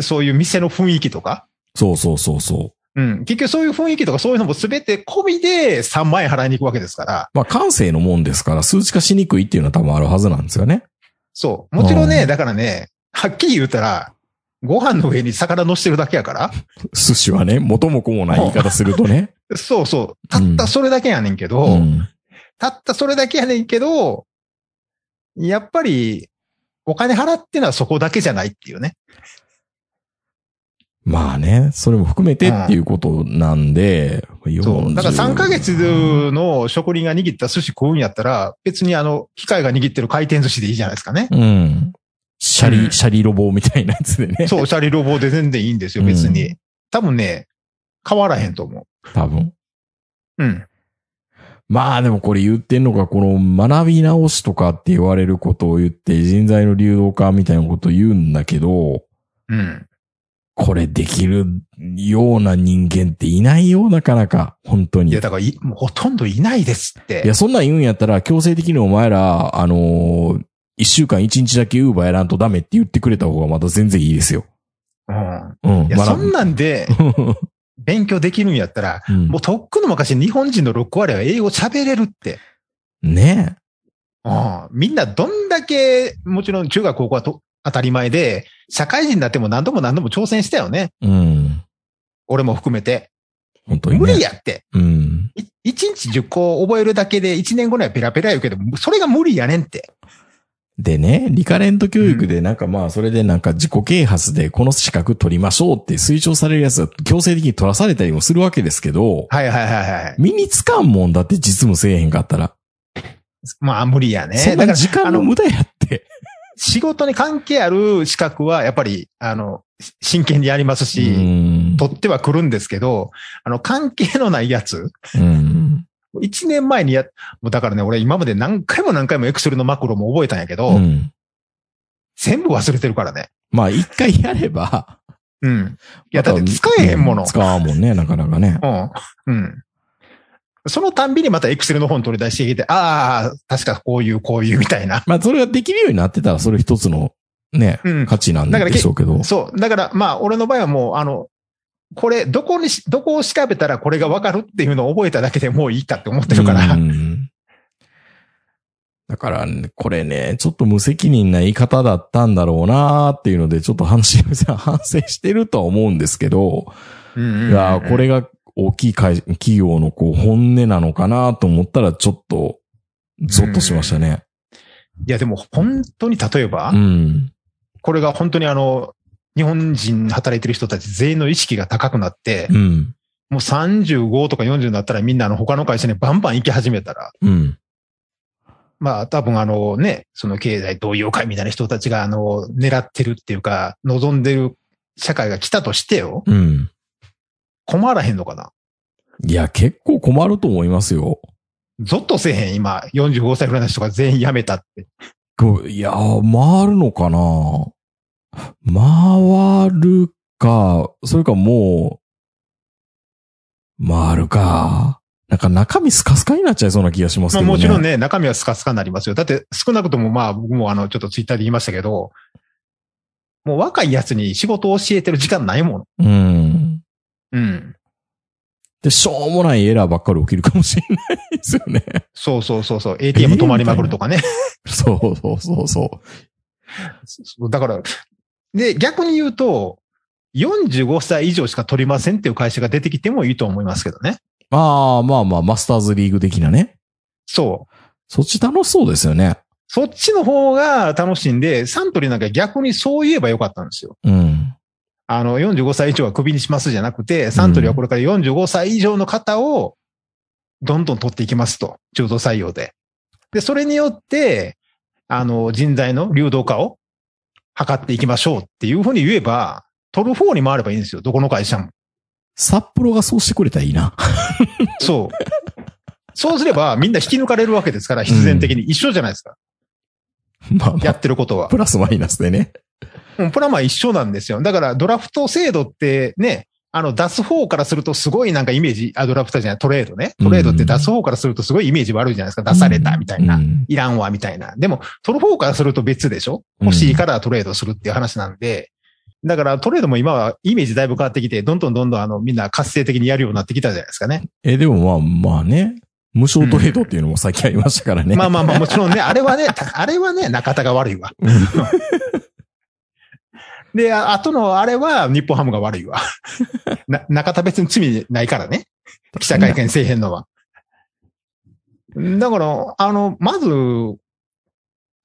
そういう店の雰囲気とか。そうそうそうそう。うん。結局そういう雰囲気とかそういうのも全て込みで3万円払いに行くわけですから。まあ感性のもんですから、数値化しにくいっていうのは多分あるはずなんですよね。そう。もちろんね、うんだからね、はっきり言うたら、ご飯の上に魚乗してるだけやから。*laughs* 寿司はね、元も子もない言い方するとね。*laughs* そうそう。たったそれだけやねんけど、うん。たったそれだけやねんけど、やっぱり、お金払ってのはそこだけじゃないっていうね。まあね、それも含めてっていうことなんで、そう。だから3ヶ月40の職人が握った寿司食うんやったら、別にあの、機械が握ってる回転寿司でいいじゃないですかね。うん。シャリ、うんシャリロボみたいなやつでね。そう、シャリロボで全然いいんですよ、別うに。多分ね、変わらへんと思多分。う。うん。まあでもこれ言ってんのが、この学び直しとかって言われることを言って、人材の流動化みたいなことを言うんだけど、うん。これできるような人間っていないよ、なかなか。本当に。いや、だからほとんどいないですって。いや、そんなん言うんやったら、強制的にお前ら、あのー一週間一日だけウーバーやらんとダメって言ってくれた方がまだ全然いいですよ。うん。うん。いや、そんなんで *laughs* 勉強できるんやったら、うんもうとっくの昔日本人の6割は英語喋れるって。ねうんみんなどんだけ、もちろん中学高校はと当たり前で、社会人になっても何度も何度も挑戦したよね。うん。俺も含めて。本当に、ね。無理やって。うん。い一日10個覚えるだけで1年後にはペラペラ言うけど、それが無理やねんって。でね、リカレント教育でなんかまあ、それでなんか自己啓発でこの資格取りましょうって推奨されるやつは強制的に取らされたりもするわけですけど、はいはいはいはい。身につかんもんだって実務せえへんかったら。まあ無理やね。そんな時間の無駄やって。仕事に関係ある資格はやっぱり、あの、真剣にやりますうし、ん。取っては来るんですけど、あの、関係のないやつ、うん。一年前にや、もうだからね、俺今まで何回も何回もエクセルのマクロも覚えたんやけど、うん。全部忘れてるからね。まあ、一回やれば。うん。いや、だって使えへんもの。使わんもんね、なかなかね。うん。うん。そのたんびにまたエクセルの本取り出してきて、ああ、確かこういう、こういうみたいな。まあ、それができるようになってたら、それ一つの、ね、うん価値なんでしょうけど。そう。だから、まあ、俺の場合はもう、あの、これ、どこにし、どこを調べたらこれがわかるっていうのを覚えただけでもういいかって思ってるから。うんだから、ね、これね、ちょっと無責任な言い方だったんだろうなーっていうので、ちょっと反省、*laughs* 反省してるとは思うんですけど、うんうんうんいやーこれが大きい会企業のこう本音なのかなと思ったら、ちょっと、ゾッとしましたね。いや、でも本当に例えば、うん。これが本当にあの、日本人働いてる人たち全員の意識が高くなって、うん。もう35とか40になったらみんなあの他の会社にバンバン行き始めたら、うん。まあ多分あのね、その経済同友会みたいな人たちがあの、狙ってるっていうか、望んでる社会が来たとしてよ、うん。困らへんのかな？いや、結構困ると思いますよ。ゾッとせえへん、今、45歳ぐらいの人が全員辞めたって。いやー、回るのかな？回るか、それかもう、回るか。なんか中身スカスカになっちゃいそうな気がしますまあけどね。もちろんね、中身はスカスカになりますよ。だって少なくともまあ僕もあの、ちょっとツイッターで言いましたけど、もう若いやつに仕事を教えてる時間ないもの。うん。うん。で、しょうもないエラーばっかり起きるかもしれないですよね。そうそうそうそう。ATM 止まりまくるとかね。*laughs* そうそうそうそそうだから、で、逆に言うと、45歳以上しか取りませんっていう会社が出てきてもいいと思いますけどね。う。ああ、まあまあ、マスターズリーグ的なね。そう。そっち楽しそうですよね。そっちの方が楽しいんで、サントリーなんか逆にそう言えばよかったんですよ。うん。あの、45歳以上はクビにしますじゃなくて、サントリーはこれから45歳以上の方をどんどん取っていきますと。中途採用で。で、それによって、あの、人材の流動化を図っていきましょうっていうふうに言えば、取る方に回ればいいんですよ。どこの会社も。札幌がそうしてくれたらいいな。*laughs* そう。そうすればみんな引き抜かれるわけですから、必然的に一緒じゃないですか。まあまあ、やってることは。プラスマイナスでね。うんプラマは一緒なんですよ。だからドラフト制度ってね、あの出す方からするとすごいなんかイメージ、あ、ドラフトじゃない、トレードね。トレードって出す方からするとすごいイメージ悪いじゃないですか。出されたみたいな。うんいらんわ、みたいな。でも、取る方からすると別でしょ？欲しいからトレードするっていう話なんで、だからトレードも今はイメージだいぶ変わってきて、どんどんどんどんあのみんな活性的にやるようになってきたじゃないですかね。え、でもまあまあね。無償トレードっていうのも最近ありましたからね。まあまあまあ、もちろんね、あれはね、たあれはね、中田が悪いわ。*laughs* で、ああとのあれは日本ハムが悪いわ。*laughs* な中田別に罪ないからね。記者会見せえへんのは。だから、あの、まず、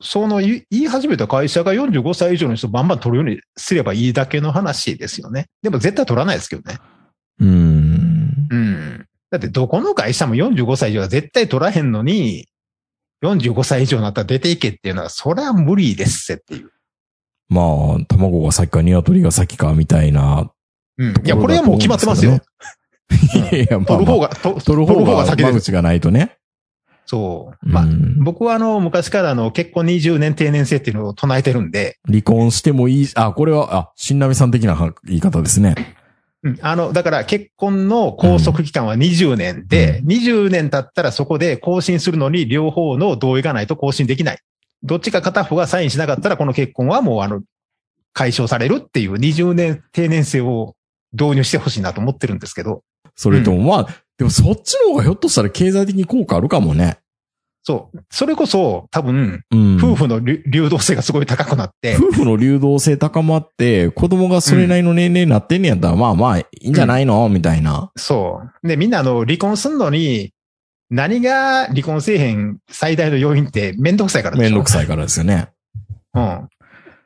その言い言い始めた会社が45歳以上の人バンバン取るようにすればいいだけの話ですよね。でも絶対取らないですけどね。うん。うん。だってどこの会社も45歳以上は絶対取らへんのに、45歳以上になったら出ていけっていうのは、それは無理ですっていう。まあ、卵が先か鶏が先かみたいな。うん。いや、これはもう決まってますよ。いやいや、まあ、まあ、取る方が、と取る方が先です。間口がないとね。そう。まあ、うん僕はあの、昔からあの、結婚20年定年制っていうのを唱えてるんで、離婚してもいい、あ、これは、あ、新波さん的な言い方ですね。うん。あの、だから結婚の拘束期間は20年で、う20年経ったらそこで更新するのに両方の同意がないと更新できない。どっちか片方がサインしなかったらこの結婚はもうあの、解消されるっていう20年定年制を導入してほしいなと思ってるんですけど。それとも、まあ、でもそっちの方がひょっとしたら経済的に効果あるかもね。そう。それこそ、多分、うん。夫婦の流流動性がすごい高くなって、夫婦の流動性高まって、子供がそれなりの年齢になってんねやったら、まあまあ、いいんじゃないの、みたいな。そう。で、みんなあの、離婚すんのに、何が離婚せえへん最大の要因ってめんどくさいからでしょめんどくさいからですよね。うん。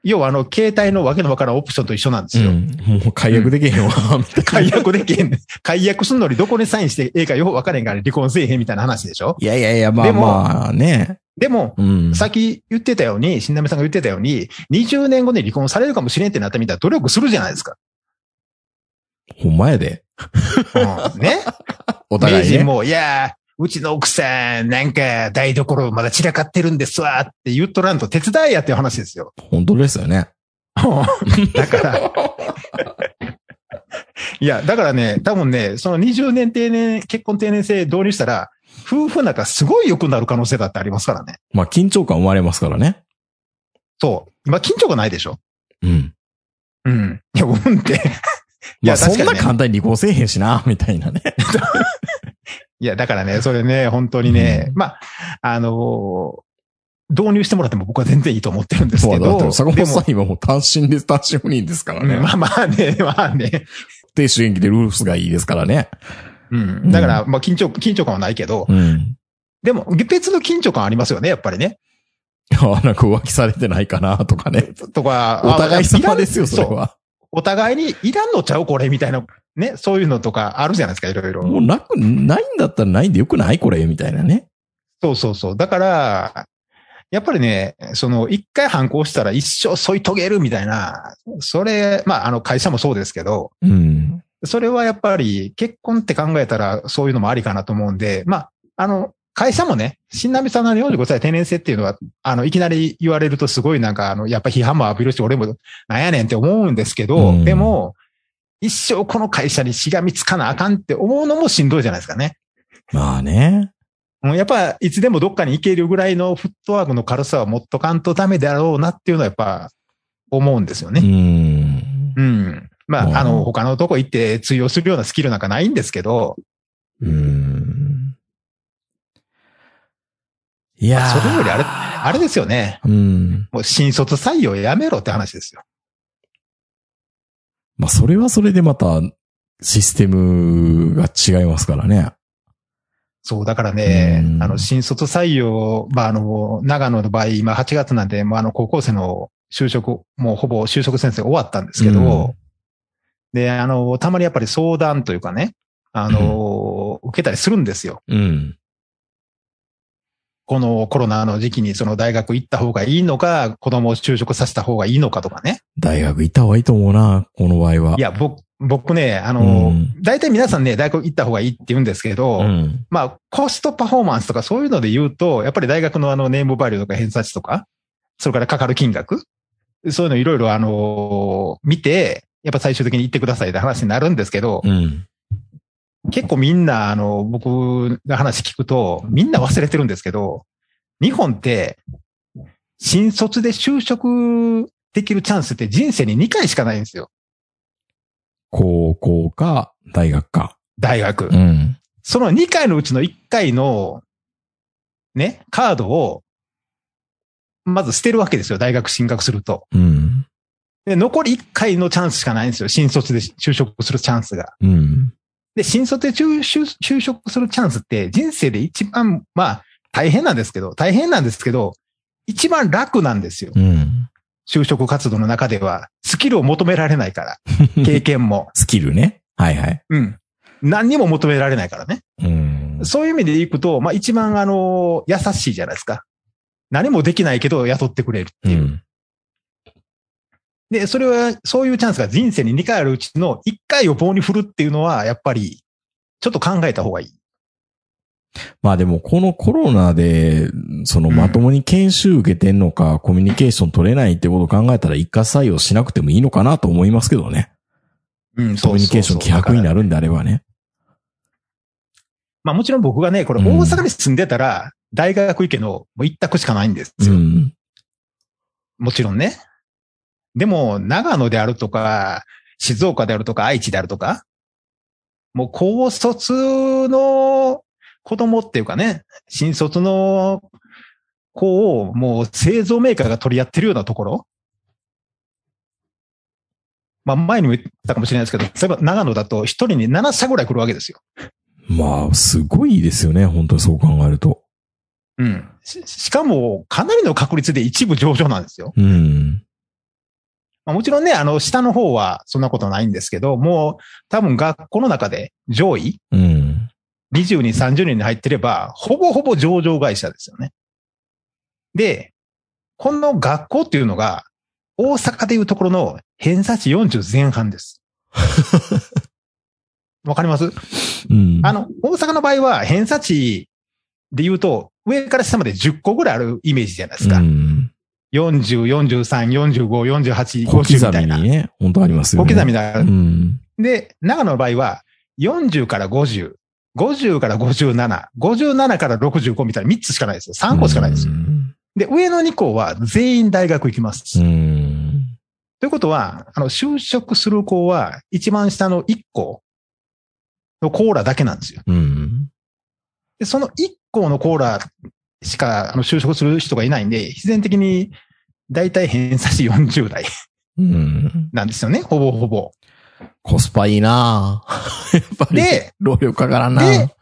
要はあの、携帯のわけのわからんオプションと一緒なんですよ。うん。もう解約できへんわ。*laughs* 解約できへん。解約すんのにどこにサインしてええかよくわからへんから離婚せえへんみたいな話でしょいやいやいや、まあまあね。でも、うん。さっき言ってたように、新波さんが言ってたように、20年後に離婚されるかもしれんってなったみたいな努力するじゃないですか。ほんまやで。うん、ね *laughs* お互いね。名人も、いやー、うちの奥さん、なんか台所まだ散らかってるんですわって言っとらんと手伝いやっていう話ですよ。本当ですよね。*laughs* だから、いや、だからね、多分ね、その20年定年、結婚定年制導入したら、夫婦仲すごい良くなる可能性だってありますからね。まあ緊張感生まれますからね。そう。今、緊張がないでしょうん。うん。いや、うんって。い *laughs* まあそんな簡単に離婚せえへんしな、みたいなね。*laughs* いや、だからね、それね、*laughs* 本当にね、うんまあ、あのー導入してもらっても僕は全然いいと思ってるんですけど、坂本さんで今もう単身です、単身赴任ですからね。もまあまあね、まあね。低主演期でルーフスがいいですからね。うん。だから、まあ緊張、緊張感はないけど、うん。でも別の緊張感ありますよね、やっぱりね。あなんか浮気されてないかな、とかね。とか、お互い様ですよ、あそれ。は。お互いにいらんのちゃうこれみたいな、ね、そういうのとかあるじゃないですか、いろいろ。もうなく、ないんだったらないんでよくない？これ、みたいなね。そうそうそう。だから、やっぱりね、その、一回反抗したら一生添い遂げるみたいな、それ、まあ、あの、会社もそうですけど、うん。それはやっぱり結婚って考えたらそういうのもありかなと思うんで、まあ、あの、会社もね、新波さんの45歳定年制っていうのは、あの、いきなり言われるとすごいなんか、あの、やっぱ批判も浴びるし、俺もなんやねんって思うんですけど、うんでも、一生この会社にしがみつかなあかんって思うのもしんどいじゃないですかね。まあね。うんやっぱ、いつでもどっかに行けるぐらいのフットワークの軽さは持っとかんとダメだろうなっていうのはやっぱ、思うんですようね。ん。うん。まうんあ、あの、他のとこ行って通用するようなスキルなんかないんですけど、うん。いやーそれよりあれ、あれですよね。うん。もう新卒採用やめろって話ですよ。まあ、それはそれでまた、システムが違いますからね。そう、だからねう、んあの、新卒採用、まあ、あの、長野の場合、今8月なんで、もうあの、高校生の就職、もうほぼ就職先生終わったんですけど、うんで、あの、たまにやっぱり相談というかね、あの、受けたりするんですよ。うん。このコロナの時期にその大学行った方がいいのか、子供を就職させた方がいいのかとかね。大学行った方がいいと思うな、この場合は。いや、僕、僕ね、あうのん、大体皆さんね、大学行った方がいいって言うんですけど、うん。まあ、コストパフォーマンスとかそういうので言うと、やっぱり大学のあの、ネームバリューとか偏差値とか、それからかかる金額、そういうのいろいろあの、見て、やっぱ最終的に行ってくださいって話になるんですけど、うん。結構みんな、あの、僕が話聞くと、みんな忘れてるんですけど、日本って、新卒で就職できるチャンスって人生に2回しかないんですよ。高校か、大学か。大学。うん。その2回のうちの1回の、ね、カードを、まず捨てるわけですよ。大学進学すると。うん。で、残り1回のチャンスしかないんですよ。新卒で就職するチャンスが。うん。で、新卒で就就就職するチャンスって人生で一番、まあ、大変なんですけど、大変なんですけど、一番楽なんですよ。うん。就職活動の中では。スキルを求められないから。*laughs* 経験も。スキルね。はいはい。うん。何にも求められないからね。うん。そういう意味でいくと、まあ一番あの、優しいじゃないですか。何もできないけど雇ってくれるっていう。うん。で、それは、そういうチャンスが人生に2回あるうちの1回を棒に振るっていうのは、やっぱり、ちょっと考えた方がいい。まあでも、このコロナで、そのうんまともに研修受けてんのか、コミュニケーション取れないってことを考えたら一括採用しなくてもいいのかなと思いますけどね。うん、コミュニケーション希薄になるんであればね。まあもちろん僕がね、これうん大阪に住んでたら、大学行けのもう一択しかないんですよ。うん。もちろんね。でも、長野であるとか、静岡であるとか、愛知であるとか、もう高卒の子供っていうかね、新卒の子をもう製造メーカーが取り合ってるようなところ。まあ前にも言ったかもしれないですけど、例えば長野だと一人に7社ぐらい来るわけですよ。まあ、すごいですよね。本当にそう考えると。うん。ししかも、かなりの確率で一部上場なんですよ。うん。まあ、もちろんね、あの、下の方はそんなことないんですけど、もう多分学校の中で上位うん。20人、30人に入ってれば、ほぼほぼ上場会社ですよね。で、この学校っていうのが、大阪でいうところの偏差値40前半です。*laughs* わかります？うん。あの、大阪の場合は偏差値で言うと、上から下まで10個ぐらいあるイメージじゃないですか。うん。40、43、45、48、小50みた刻みいな。にね、本当ありますよ小ね。刻みな。うん。で、長野の場合は、40から50、50から57、57から65みたいな3つしかないですよ。3個しかないですよ。うん。で、上の2校は全員大学行きます。うん。ということは、あの、就職する子は、一番下の1校のコーラだけなんですよ。うん。で、その1校のコーラしか、あの、就職する人がいないんで、必然的に、だいたい偏差値40代うん。なんですよね。ほぼほぼ。コスパいいなぁやっぱり。で、労力かからんなで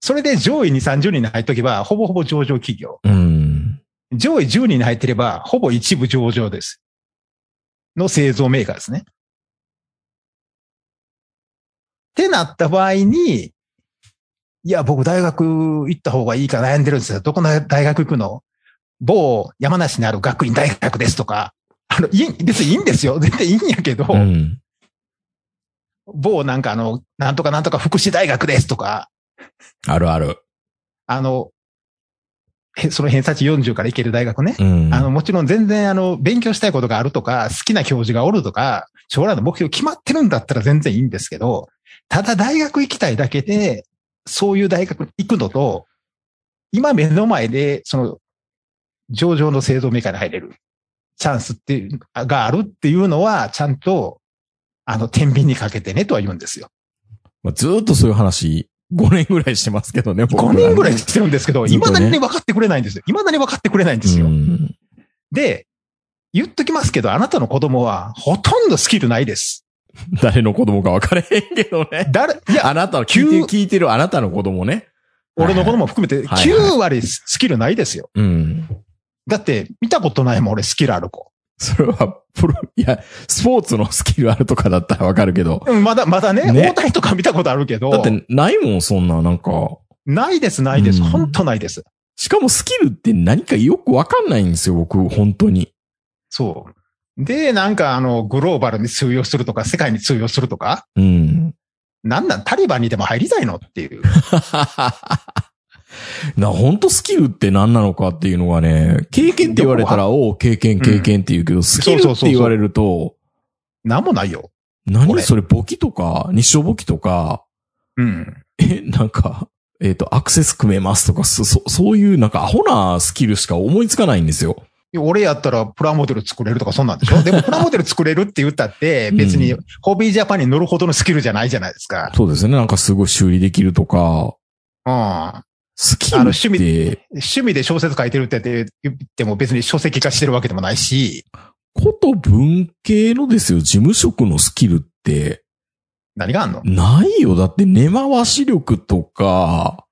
それで上位に30人に入っとけば、ほぼほぼ上場企業。うん。上位10人に入ってれば、ほぼ一部上場です。の製造メーカーですね。ってなった場合に、いや、僕大学行った方がいいか悩んでるんですよ。どこの大学行くの某山梨にある学院大学ですとか。あの、いい、別にいいんですよ。全然いいんやけど、うん。某なんかあの、なんとかなんとか福祉大学ですとか、あるある。あの、へその偏差値40から行ける大学ね。うん。あの、もちろん全然あの、勉強したいことがあるとか、好きな教授がおるとか、将来の目標決まってるんだったら全然いいんですけど、ただ大学行きたいだけで、そういう大学に行くのと、今目の前で、その、上場の製造メーカーに入れるチャンスっていう、があるっていうのは、ちゃんと、あの、天秤にかけてねとは言うんですよ。まあ、ずーっとそういう話、5年ぐらいしてますけどね、5年ぐらいしてるんですけど、ずっとね未だに分かってくれないんですよ。未だに分かってくれないんですよ。うん。で、言っときますけど、あなたの子供はほとんどスキルないです。誰の子供か分かれへんけどね。誰、いや、あなたの聞いてる、聞いてるあなたの子供ね。俺の子供も含めてはいはい9割スキルないですよ。うん。だって、見たことないもん、俺スキルある子。それは、プロ、いや、スポーツのスキルあるとかだったらわかるけど。うんまだ、まだね、ね大谷とか見たことあるけど、だって、ないもん、そんな、なんか。ないです、ないです。うん本当ないです。しかもスキルって何かよくわかんないんですよ、僕、本当に。そう。で、なんかあの、グローバルに通用するとか、世界に通用するとか、うん。なんなん、タリバンにでも入りたいのっていう。*laughs* な、本当スキルって何なのかっていうのがね、経験って言われたら、おう経験、経験って言うけど、スキルって言われると、なんもないよ。何？それ簿記とか、日照簿記とか、うん。え、なんか、えっ、と、アクセス組めますとか、そ、そそういうなんかアホなスキルしか思いつかないんですよ。俺やったらプラモデル作れるとかそんなんでしょ？*laughs* でもプラモデル作れるって言ったって、別にうホビージャパンに乗るほどのスキルじゃないじゃないですか。そうですね。なんかすごい修理できるとか、うん。スキルっあの趣て、趣味で小説書いてるって言っても別に書籍化してるわけでもないし、こと文系のですよ、事務職のスキルって、何があんの？ないよ。だって根回し力とか、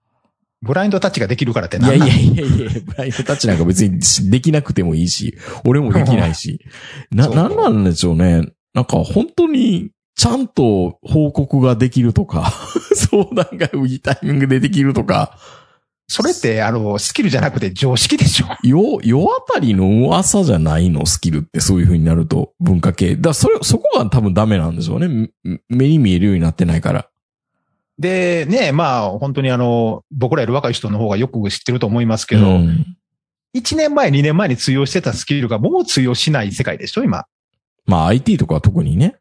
ブラインドタッチができるからっていや何いやいやいや、ブラインドタッチなんか別にできなくてもいいし、俺もできないし。*laughs* な、なんなんでしょうね。なんか本当に、ちゃんと報告ができるとか、*laughs* 相談がいいタイミングでできるとか、それって、あの、スキルじゃなくて常識でしょ。よ、世当たりの噂じゃないの、スキルってそういう風になると、文化系。だからそれ、そこが多分ダメなんでしょうね。め目に見えるようになってないから。で、ね、まあ、本当にあの、僕らより若い人の方がよく知ってると思いますけど、うん1年前、2年前に通用してたスキルがもう通用しない世界でしょ、今。まあ IT とかは特にね。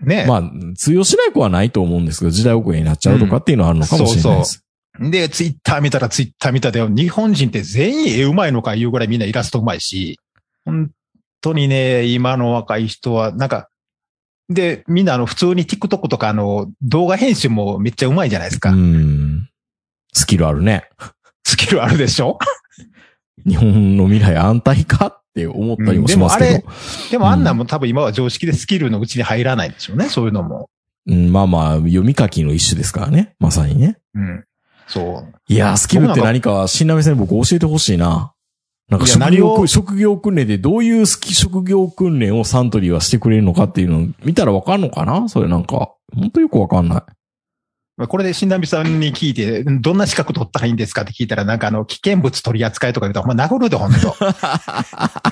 ね。まあ、通用しない子はないと思うんですけど、時代遅れになっちゃうとかっていうのはあるのかもしれないです。で、ツイッター見たらツイッター見たで、日本人って全員絵うまいのかいうぐらいみんなイラストうまいし、本当にね、今の若い人は、なんか、で、みんなあの、普通に TikTok とかあの、動画編集もめっちゃうまいじゃないですか。うん。スキルあるね。スキルあるでしょ？*laughs* 日本の未来安泰かって思ったりもしますけど。うんででもあんなんも多分今は常識でスキルのうちに入らないんでしょうね、そういうのも。うん、まあまあ、読み書きの一種ですからね。まさにね。うん。そう。いやー、スキルって何か、死んだ目線僕教えてほしいな。なんか職業訓、職業訓練でどういうスキ職業訓練をサントリーはしてくれるのかっていうのを見たらわかんのかな？それなんか、ほんとよくわかんない。まあこれで新波さんに聞いて、どんな資格取ったらいいんですかって聞いたら、なんかあの、危険物取り扱いとか言うと、ほんま殴るで、ほんと。*laughs*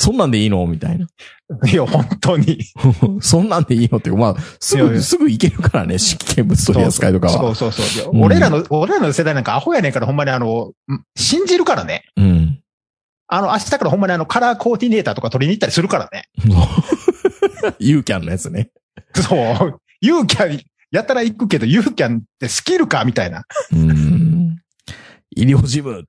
そんなんでいいの？みたいな。*laughs* いや、本当に。*laughs* そんなんでいいのっていうか、まあ、すぐ、いやいやすぐ行けるからね、危険物取り扱いとかは。そうそうそうそう。うん俺らの、俺らの世代なんかアホやねんから、ほんまにあの、ん？信じるからね。うん。あの、明日からほんまにあの、カラーコーディネーターとか取りに行ったりするからね。*laughs* ユーキャンのやつね。そう。ユーキャン、やったら行くけど、ユーキャンってスキルかみたいな。うん。医療事務。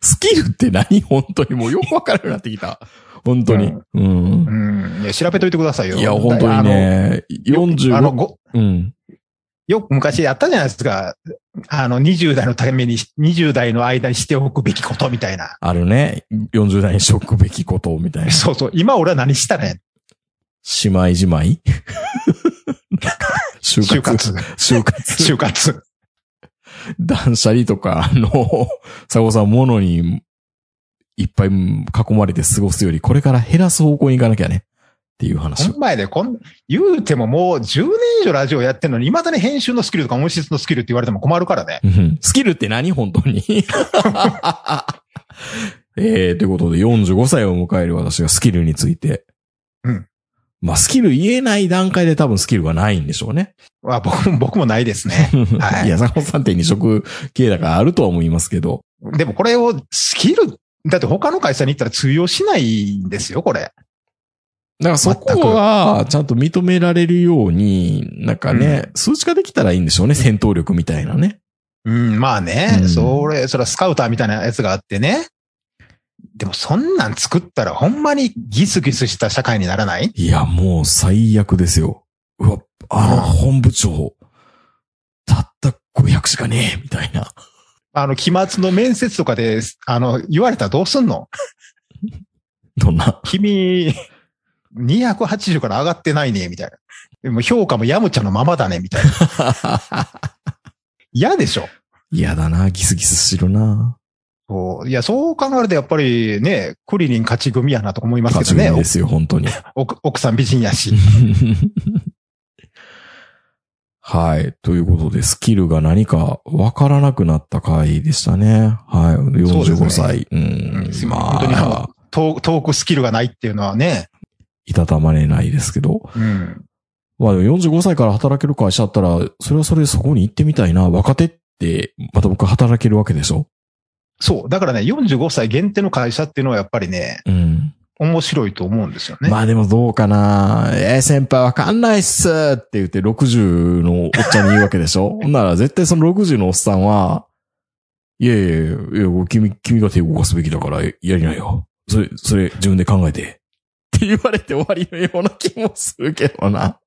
スキルって何？本当にもうよくわからなくなってきた。本当に。うん。うん。いや、調べといてくださいよ。いや、本当にね、あの。あの、45、ご、うん。よく昔やったじゃないですか。あの、20代のために、20代の間にしておくべきことみたいな。あるね。40代にしとくべきことみたいな。そうそう。今俺は何したね姉妹じまい？就 *laughs* 就活。活。就活。就活。断捨離とか、あの、佐合さん、物にいっぱい囲まれて過ごすより、これから減らす方向に行かなきゃね。っていう話をほん。まやで、こん、言うてももう10年以上ラジオやってんのに、未だに編集のスキルとか音質のスキルって言われても困るからね。うんスキルって何？本当に *laughs* えー、ということで45歳を迎える私がスキルについて。うん。まあ、スキル言えない段階で多分スキルがないんでしょうね。あ僕も、僕もないですね。*laughs* はいいや、坂本さんって二色系だからあるとは思いますけど。でもこれをスキル、だって他の会社に行ったら通用しないんですよ、これ。だからそこがちゃんと認められるように、なんかね、数値化できたらいいんでしょうね、戦闘力みたいなね。うん、まあね、うんそれ、それはスカウターみたいなやつがあってね。でもそんなん作ったらほんまにギスギスした社会にならない？いや、もう最悪ですよ。うわ、あのうん本部長、たった500しかねえ、みたいな。あの、期末の面接とかで、あの、言われたらどうすんの？*laughs* どんな？君、280から上がってないね、みたいな。でも評価もヤムチャのままだね、みたいな。*laughs* 嫌でしょ？嫌だな、ギスギスしろな。そういや、そう考えるとやっぱりね、クリリン勝ち組やなと思いますけどね。勝ち組ですよ、本当に。奥奥さん美人やし。*laughs* はい。ということで、スキルが何かわからなくなった回でしたね。はい。45そうね歳。ううん本当にあまトートークスキルがないっていうのはね。いたたまれないですけど。うん。まあでも45歳から働ける会社だったら、それはそれでそこに行ってみたいな。若手って、また僕は働けるわけでしょ？そう。だからね、45歳限定の会社っていうのはやっぱりね、うん。面白いと思うんですよね。まあでもどうかな。えー、先輩わかんないっすって言って60のおっちゃんに言うわけでしょ *laughs* ほんなら絶対その60のおっさんは、いやいやいや、いや君、君が手を動かすべきだからやりなよ。それ、それ自分で考えて。って言われて終わりのような気もするけどな。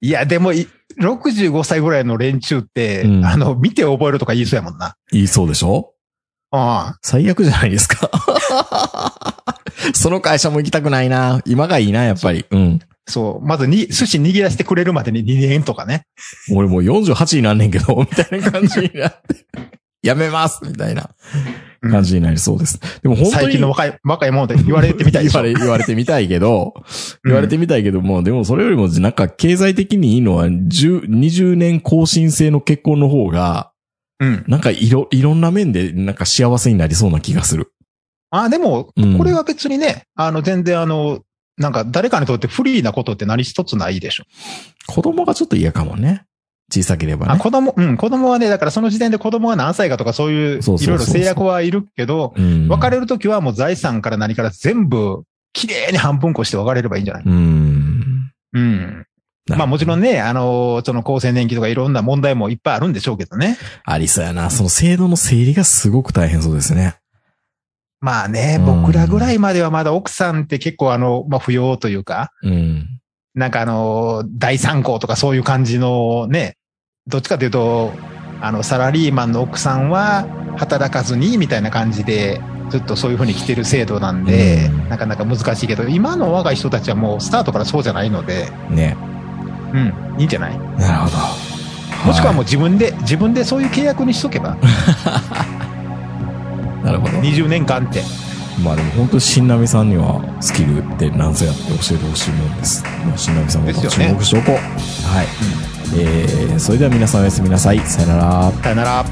いや、でもい、65歳ぐらいの連中って、うんあの、見て覚えるとか言いそうやもんな。言いそうでしょ？ああ。最悪じゃないですか。その会社も行きたくないな。今がいいな、やっぱり。うん。そう。まずに、寿司握らせてくれるまでに2年とかね。俺もう48になんねんけど、*laughs* みたいな感じになって。やめますみたいなうん感じになりそうです。でも本当に。最近の若い、若いもので言われてみたい。言われ、言われてみたいけど、言われてみたいけども、でもそれよりもなんか経済的にいいのは、10 20年更新制の結婚の方が、うん。なんかいろ、いろんな面でなんか幸せになりそうな気がする。ああ、でも、うんこれは別にね、あの、全然あの、なんか誰かにとってフリーなことって何一つないでしょ。子供がちょっと嫌かもね。小さければあ、ね。子供、うん、子供はね、だからその時点で子供が何歳かとかそういう、いろいろ制約はいるけど、うん。別れるときはもう財産から何から全部、綺麗に半分こして別れればいいんじゃないうん。うん。まあもちろんね、あの、その厚生年金とかいろんな問題もいっぱいあるんでしょうけどね。ありそうやな。その制度の整理がすごく大変そうですね。まあね、うん僕らぐらいまではまだ奥さんって結構あの、まあ不要というか、うん。なんかあの、第三項とかそういう感じのね、どっちかというと、あの、サラリーマンの奥さんは働かずに、みたいな感じで、ずっとそういうふうに来てる制度なんで、うんなかなか難しいけど、今の若い人たちはもうスタートからそうじゃないので、ね。うん、いいんじゃない？なるほど。もしくはもうう。自分で、自分でそういう契約にしとけば、*laughs* なるほど。20年間って。まあでも本当に新波さんにはスキルって何ぞやって教えてほしいもんです。まあ、新波さんも注目しておこう。はい。えー、それでは皆さんおやすみなさい。さよなら。さよなら。